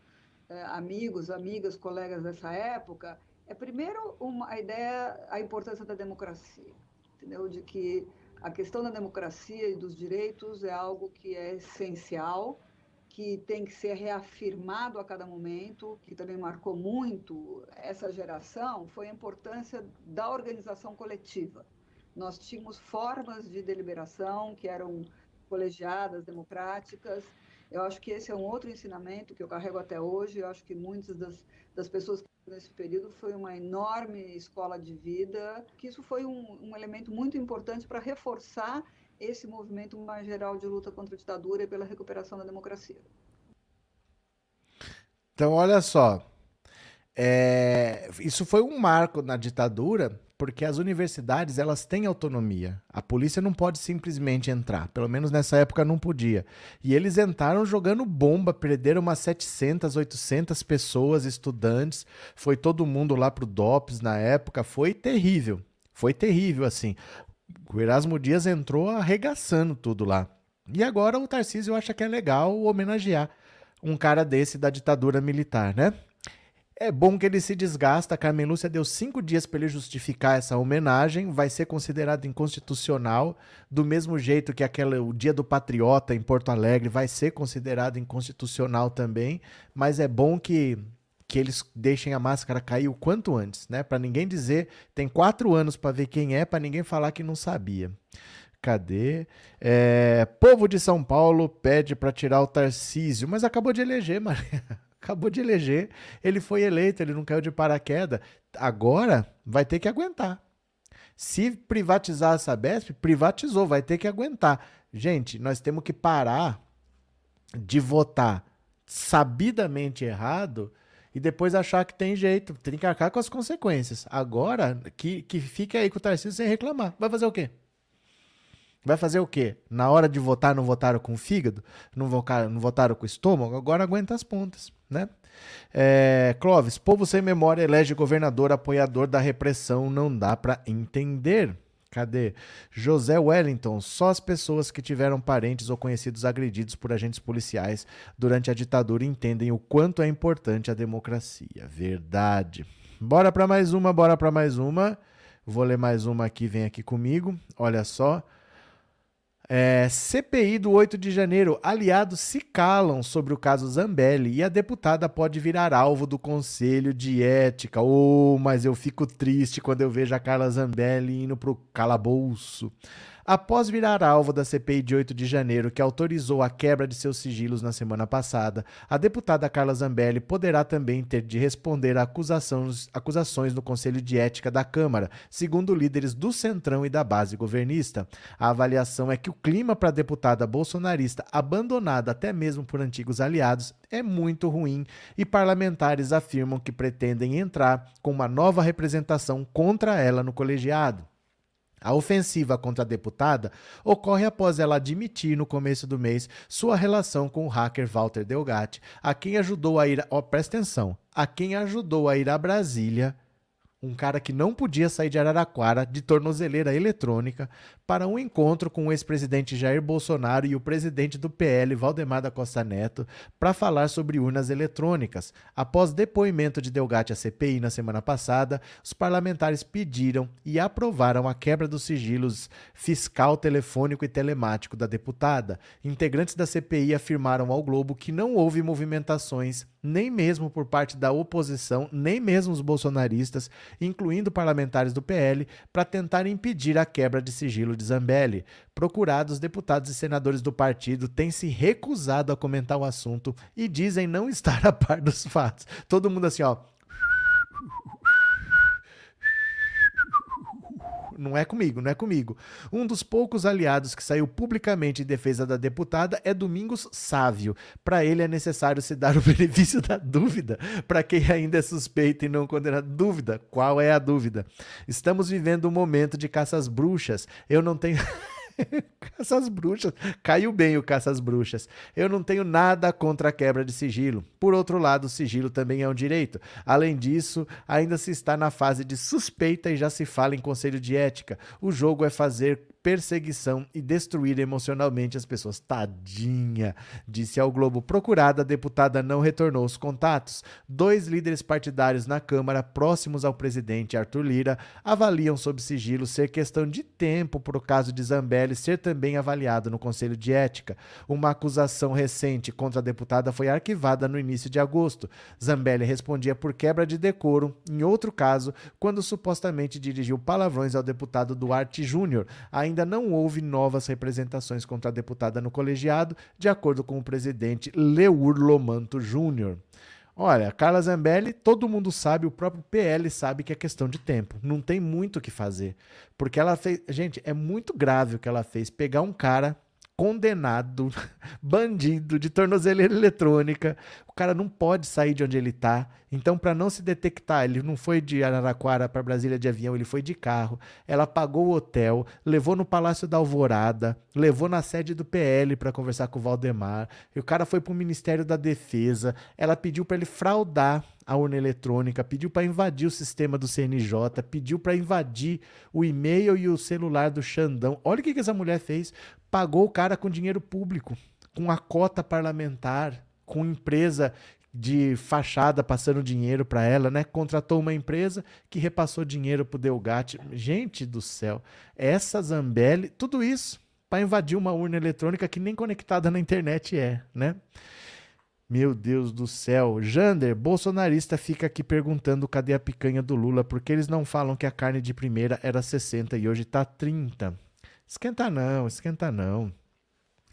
eh, amigos, amigas, colegas dessa época, é primeiro uma, a ideia, a importância da democracia, entendeu? De que a questão da democracia e dos direitos é algo que é essencial, que tem que ser reafirmado a cada momento, que também marcou muito essa geração, foi a importância da organização coletiva. Nós tínhamos formas de deliberação que eram colegiadas, democráticas. Eu acho que esse é um outro ensinamento que eu carrego até hoje. Eu acho que muitas das, das pessoas nesse período foi uma enorme escola de vida, que isso foi um, um elemento muito importante para reforçar esse movimento mais geral de luta contra a ditadura e pela recuperação da democracia. Então, olha só, é, isso foi um marco na ditadura, porque as universidades elas têm autonomia. A polícia não pode simplesmente entrar, pelo menos nessa época não podia. E eles entraram jogando bomba, perderam umas 700, 800 pessoas, estudantes. Foi todo mundo lá pro DOPS na época, foi terrível. Foi terrível assim. O Erasmo Dias entrou arregaçando tudo lá. E agora o Tarcísio acha que é legal homenagear um cara desse da ditadura militar, né? É bom que ele se desgasta. A Carmen Lúcia deu cinco dias para ele justificar essa homenagem. Vai ser considerado inconstitucional, do mesmo jeito que aquele, o Dia do Patriota em Porto Alegre vai ser considerado inconstitucional também. Mas é bom que, que eles deixem a máscara cair o quanto antes, né? Para ninguém dizer. Tem quatro anos para ver quem é, para ninguém falar que não sabia. Cadê? É, povo de São Paulo pede para tirar o Tarcísio, mas acabou de eleger, Maria acabou de eleger, ele foi eleito, ele não caiu de paraquedas. Agora vai ter que aguentar. Se privatizar a Sabesp, privatizou, vai ter que aguentar. Gente, nós temos que parar de votar sabidamente errado e depois achar que tem jeito. Tem que arcar com as consequências. Agora, que, que fique aí com o Tarcísio sem reclamar. Vai fazer o quê? Vai fazer o quê? Na hora de votar, não votaram com o fígado? Não votaram, não votaram com o estômago? Agora aguenta as pontas, né? É, Clóvis, povo sem memória elege governador apoiador da repressão, não dá para entender. Cadê? José Wellington, só as pessoas que tiveram parentes ou conhecidos agredidos por agentes policiais durante a ditadura entendem o quanto é importante a democracia. Verdade. Bora para mais uma, bora para mais uma. Vou ler mais uma aqui, vem aqui comigo. Olha só. É, CPI do 8 de janeiro. Aliados se calam sobre o caso Zambelli e a deputada pode virar alvo do Conselho de Ética. Oh, mas eu fico triste quando eu vejo a Carla Zambelli indo pro calabouço. Após virar alvo da CPI de 8 de janeiro, que autorizou a quebra de seus sigilos na semana passada, a deputada Carla Zambelli poderá também ter de responder a acusações, acusações no Conselho de Ética da Câmara, segundo líderes do Centrão e da base governista. A avaliação é que o clima para a deputada bolsonarista, abandonada até mesmo por antigos aliados, é muito ruim e parlamentares afirmam que pretendem entrar com uma nova representação contra ela no colegiado. A ofensiva contra a deputada ocorre após ela admitir no começo do mês sua relação com o hacker Walter Delgatti, a quem ajudou a ir, oh, presta atenção, a quem ajudou a ir a Brasília um cara que não podia sair de Araraquara de tornozeleira eletrônica para um encontro com o ex-presidente Jair Bolsonaro e o presidente do PL, Valdemar da Costa Neto, para falar sobre urnas eletrônicas. Após depoimento de Delgatti à CPI na semana passada, os parlamentares pediram e aprovaram a quebra dos sigilos fiscal, telefônico e telemático da deputada. Integrantes da CPI afirmaram ao Globo que não houve movimentações nem mesmo por parte da oposição, nem mesmo os bolsonaristas, incluindo parlamentares do PL, para tentar impedir a quebra de sigilo de Zambelli. Procurados, deputados e senadores do partido têm se recusado a comentar o assunto e dizem não estar a par dos fatos. Todo mundo assim, ó. Não é comigo, não é comigo. Um dos poucos aliados que saiu publicamente em defesa da deputada é Domingos Sávio. Para ele é necessário se dar o benefício da dúvida. Para quem ainda é suspeito e não condenado, dúvida. Qual é a dúvida? Estamos vivendo um momento de caças bruxas. Eu não tenho. caça às bruxas. Caiu bem o caça às bruxas. Eu não tenho nada contra a quebra de sigilo. Por outro lado, o sigilo também é um direito. Além disso, ainda se está na fase de suspeita e já se fala em conselho de ética. O jogo é fazer perseguição e destruir emocionalmente as pessoas. Tadinha, disse ao Globo. Procurada, a deputada não retornou os contatos. Dois líderes partidários na Câmara, próximos ao presidente Arthur Lira, avaliam sob sigilo ser questão de tempo para o caso de Zambelli ser também avaliado no Conselho de Ética. Uma acusação recente contra a deputada foi arquivada no início de agosto. Zambelli respondia por quebra de decoro em outro caso, quando supostamente dirigiu palavrões ao deputado Duarte Júnior, ainda ainda não houve novas representações contra a deputada no colegiado, de acordo com o presidente Leur Lomanto Júnior. Olha, Carla Zambelli, todo mundo sabe, o próprio PL sabe que é questão de tempo. Não tem muito o que fazer. Porque ela fez. Gente, é muito grave o que ela fez. Pegar um cara condenado, bandido de tornozeleira eletrônica. O cara não pode sair de onde ele está. Então, para não se detectar, ele não foi de Araraquara para Brasília de avião, ele foi de carro. Ela pagou o hotel, levou no Palácio da Alvorada, levou na sede do PL para conversar com o Valdemar. E o cara foi para o Ministério da Defesa. Ela pediu para ele fraudar a urna eletrônica, pediu para invadir o sistema do CNJ, pediu para invadir o e-mail e o celular do Xandão. Olha o que, que essa mulher fez. Pagou o cara com dinheiro público, com a cota parlamentar, com empresa de fachada passando dinheiro para ela, né? Contratou uma empresa que repassou dinheiro pro Delgatti. Gente do céu, essa Zambelli, tudo isso para invadir uma urna eletrônica que nem conectada na internet é, né? Meu Deus do céu. Jander, bolsonarista fica aqui perguntando cadê a picanha do Lula, porque eles não falam que a carne de primeira era 60 e hoje tá 30. Esquenta não, esquenta não.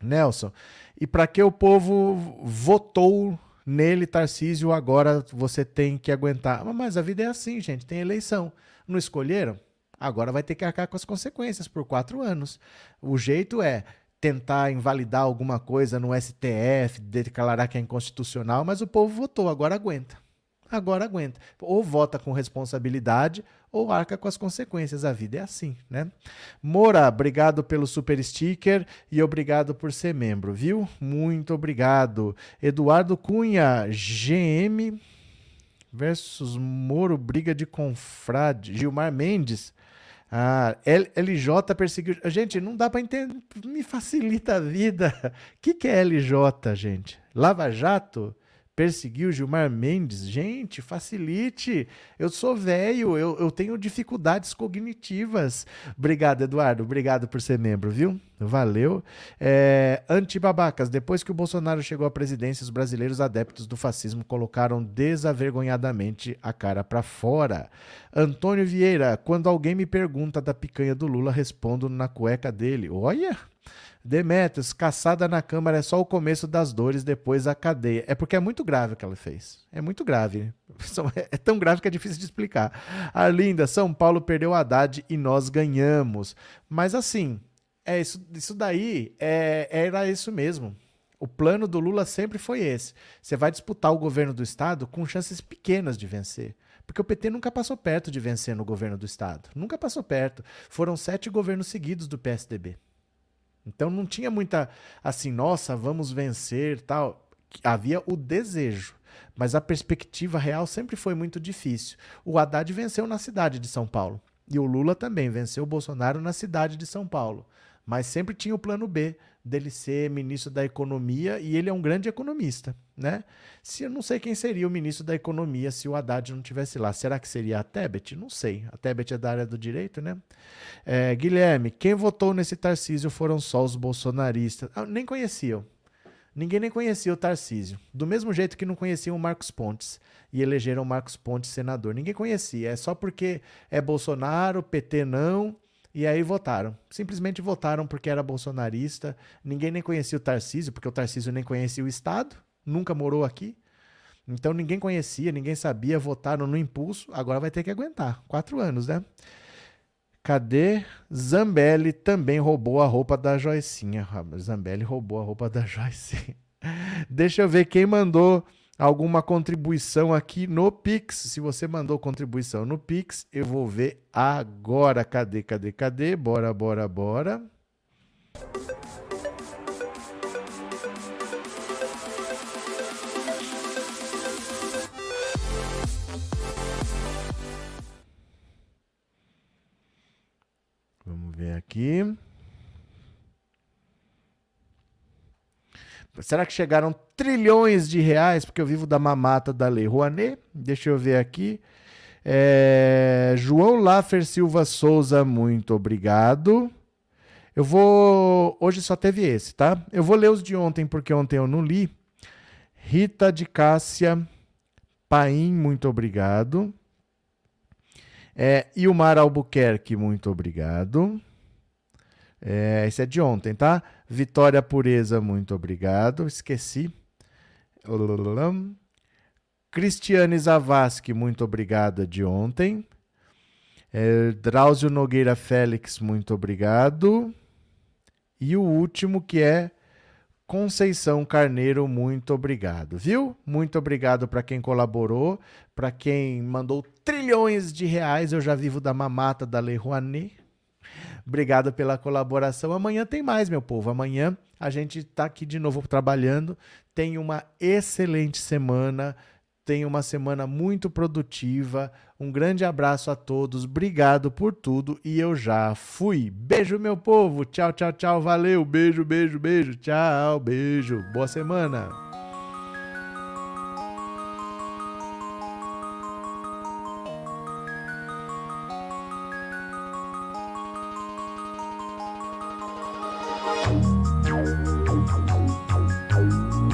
Nelson, e para que o povo votou nele, Tarcísio, agora você tem que aguentar? Mas a vida é assim, gente, tem eleição. Não escolheram? Agora vai ter que arcar com as consequências por quatro anos. O jeito é tentar invalidar alguma coisa no STF, declarar que é inconstitucional, mas o povo votou, agora aguenta. Agora aguenta. Ou vota com responsabilidade ou arca com as consequências. A vida é assim, né? Mora, obrigado pelo super sticker e obrigado por ser membro, viu? Muito obrigado. Eduardo Cunha, GM versus Moro, briga de confrade. Gilmar Mendes, ah, LJ perseguiu. Gente, não dá para entender. Me facilita a vida. O que, que é LJ, gente? Lava Jato? Perseguiu Gilmar Mendes? Gente, facilite. Eu sou velho, eu, eu tenho dificuldades cognitivas. Obrigado, Eduardo. Obrigado por ser membro, viu? Valeu. É, Antibabacas, depois que o Bolsonaro chegou à presidência, os brasileiros adeptos do fascismo colocaram desavergonhadamente a cara para fora. Antônio Vieira, quando alguém me pergunta da picanha do Lula, respondo na cueca dele. Olha, Demetrios, caçada na Câmara é só o começo das dores, depois a cadeia. É porque é muito grave o que ela fez. É muito grave. É tão grave que é difícil de explicar. Arlinda, São Paulo perdeu o Haddad e nós ganhamos. Mas assim, é isso, isso daí é, era isso mesmo. O plano do Lula sempre foi esse. Você vai disputar o governo do estado com chances pequenas de vencer. Porque o PT nunca passou perto de vencer no governo do estado. Nunca passou perto. Foram sete governos seguidos do PSDB. Então não tinha muita assim, nossa, vamos vencer, tal. Havia o desejo, mas a perspectiva real sempre foi muito difícil. O Haddad venceu na cidade de São Paulo e o Lula também venceu o Bolsonaro na cidade de São Paulo, mas sempre tinha o plano B dele ser ministro da Economia e ele é um grande economista, né? Se eu não sei quem seria o ministro da Economia se o Haddad não tivesse lá. Será que seria a Tebet? Não sei. A Tebet é da área do direito, né? É, Guilherme, quem votou nesse Tarcísio foram só os bolsonaristas. Ah, nem conheciam. Ninguém nem conhecia o Tarcísio. Do mesmo jeito que não conheciam o Marcos Pontes e elegeram o Marcos Pontes senador. Ninguém conhecia. É só porque é Bolsonaro, PT não e aí votaram. Simplesmente votaram porque era bolsonarista. Ninguém nem conhecia o Tarcísio, porque o Tarcísio nem conhecia o Estado, nunca morou aqui. Então ninguém conhecia, ninguém sabia, votaram no impulso. Agora vai ter que aguentar. Quatro anos, né? Cadê? Zambelli também roubou a roupa da Joicinha. Zambelli roubou a roupa da Joicinha. Deixa eu ver quem mandou alguma contribuição aqui no Pix. Se você mandou contribuição no Pix, eu vou ver agora. Cadê, cadê, cadê? Bora, bora, bora. Vamos ver aqui. Será que chegaram trilhões de reais? Porque eu vivo da mamata da Lei Rouanet. Deixa eu ver aqui. É... João Laffer Silva Souza, muito obrigado. Eu vou. Hoje só teve esse, tá? Eu vou ler os de ontem, porque ontem eu não li. Rita de Cássia Paim, muito obrigado. É, Ilmar Albuquerque, muito obrigado. É, esse é de ontem, tá? Vitória Pureza, muito obrigado. Esqueci. Cristiane Zavascki, muito obrigada de ontem. É, Drauzio Nogueira Félix, muito obrigado. E o último que é Conceição Carneiro, muito obrigado, viu? Muito obrigado para quem colaborou, para quem mandou trilhões de reais. Eu já vivo da mamata da Lei Rouanet. Obrigado pela colaboração. Amanhã tem mais, meu povo. Amanhã a gente está aqui de novo trabalhando. Tem uma excelente semana. Tem uma semana muito produtiva. Um grande abraço a todos. Obrigado por tudo e eu já fui. Beijo, meu povo. Tchau, tchau, tchau. Valeu. Beijo, beijo, beijo. Tchau, beijo. Boa semana.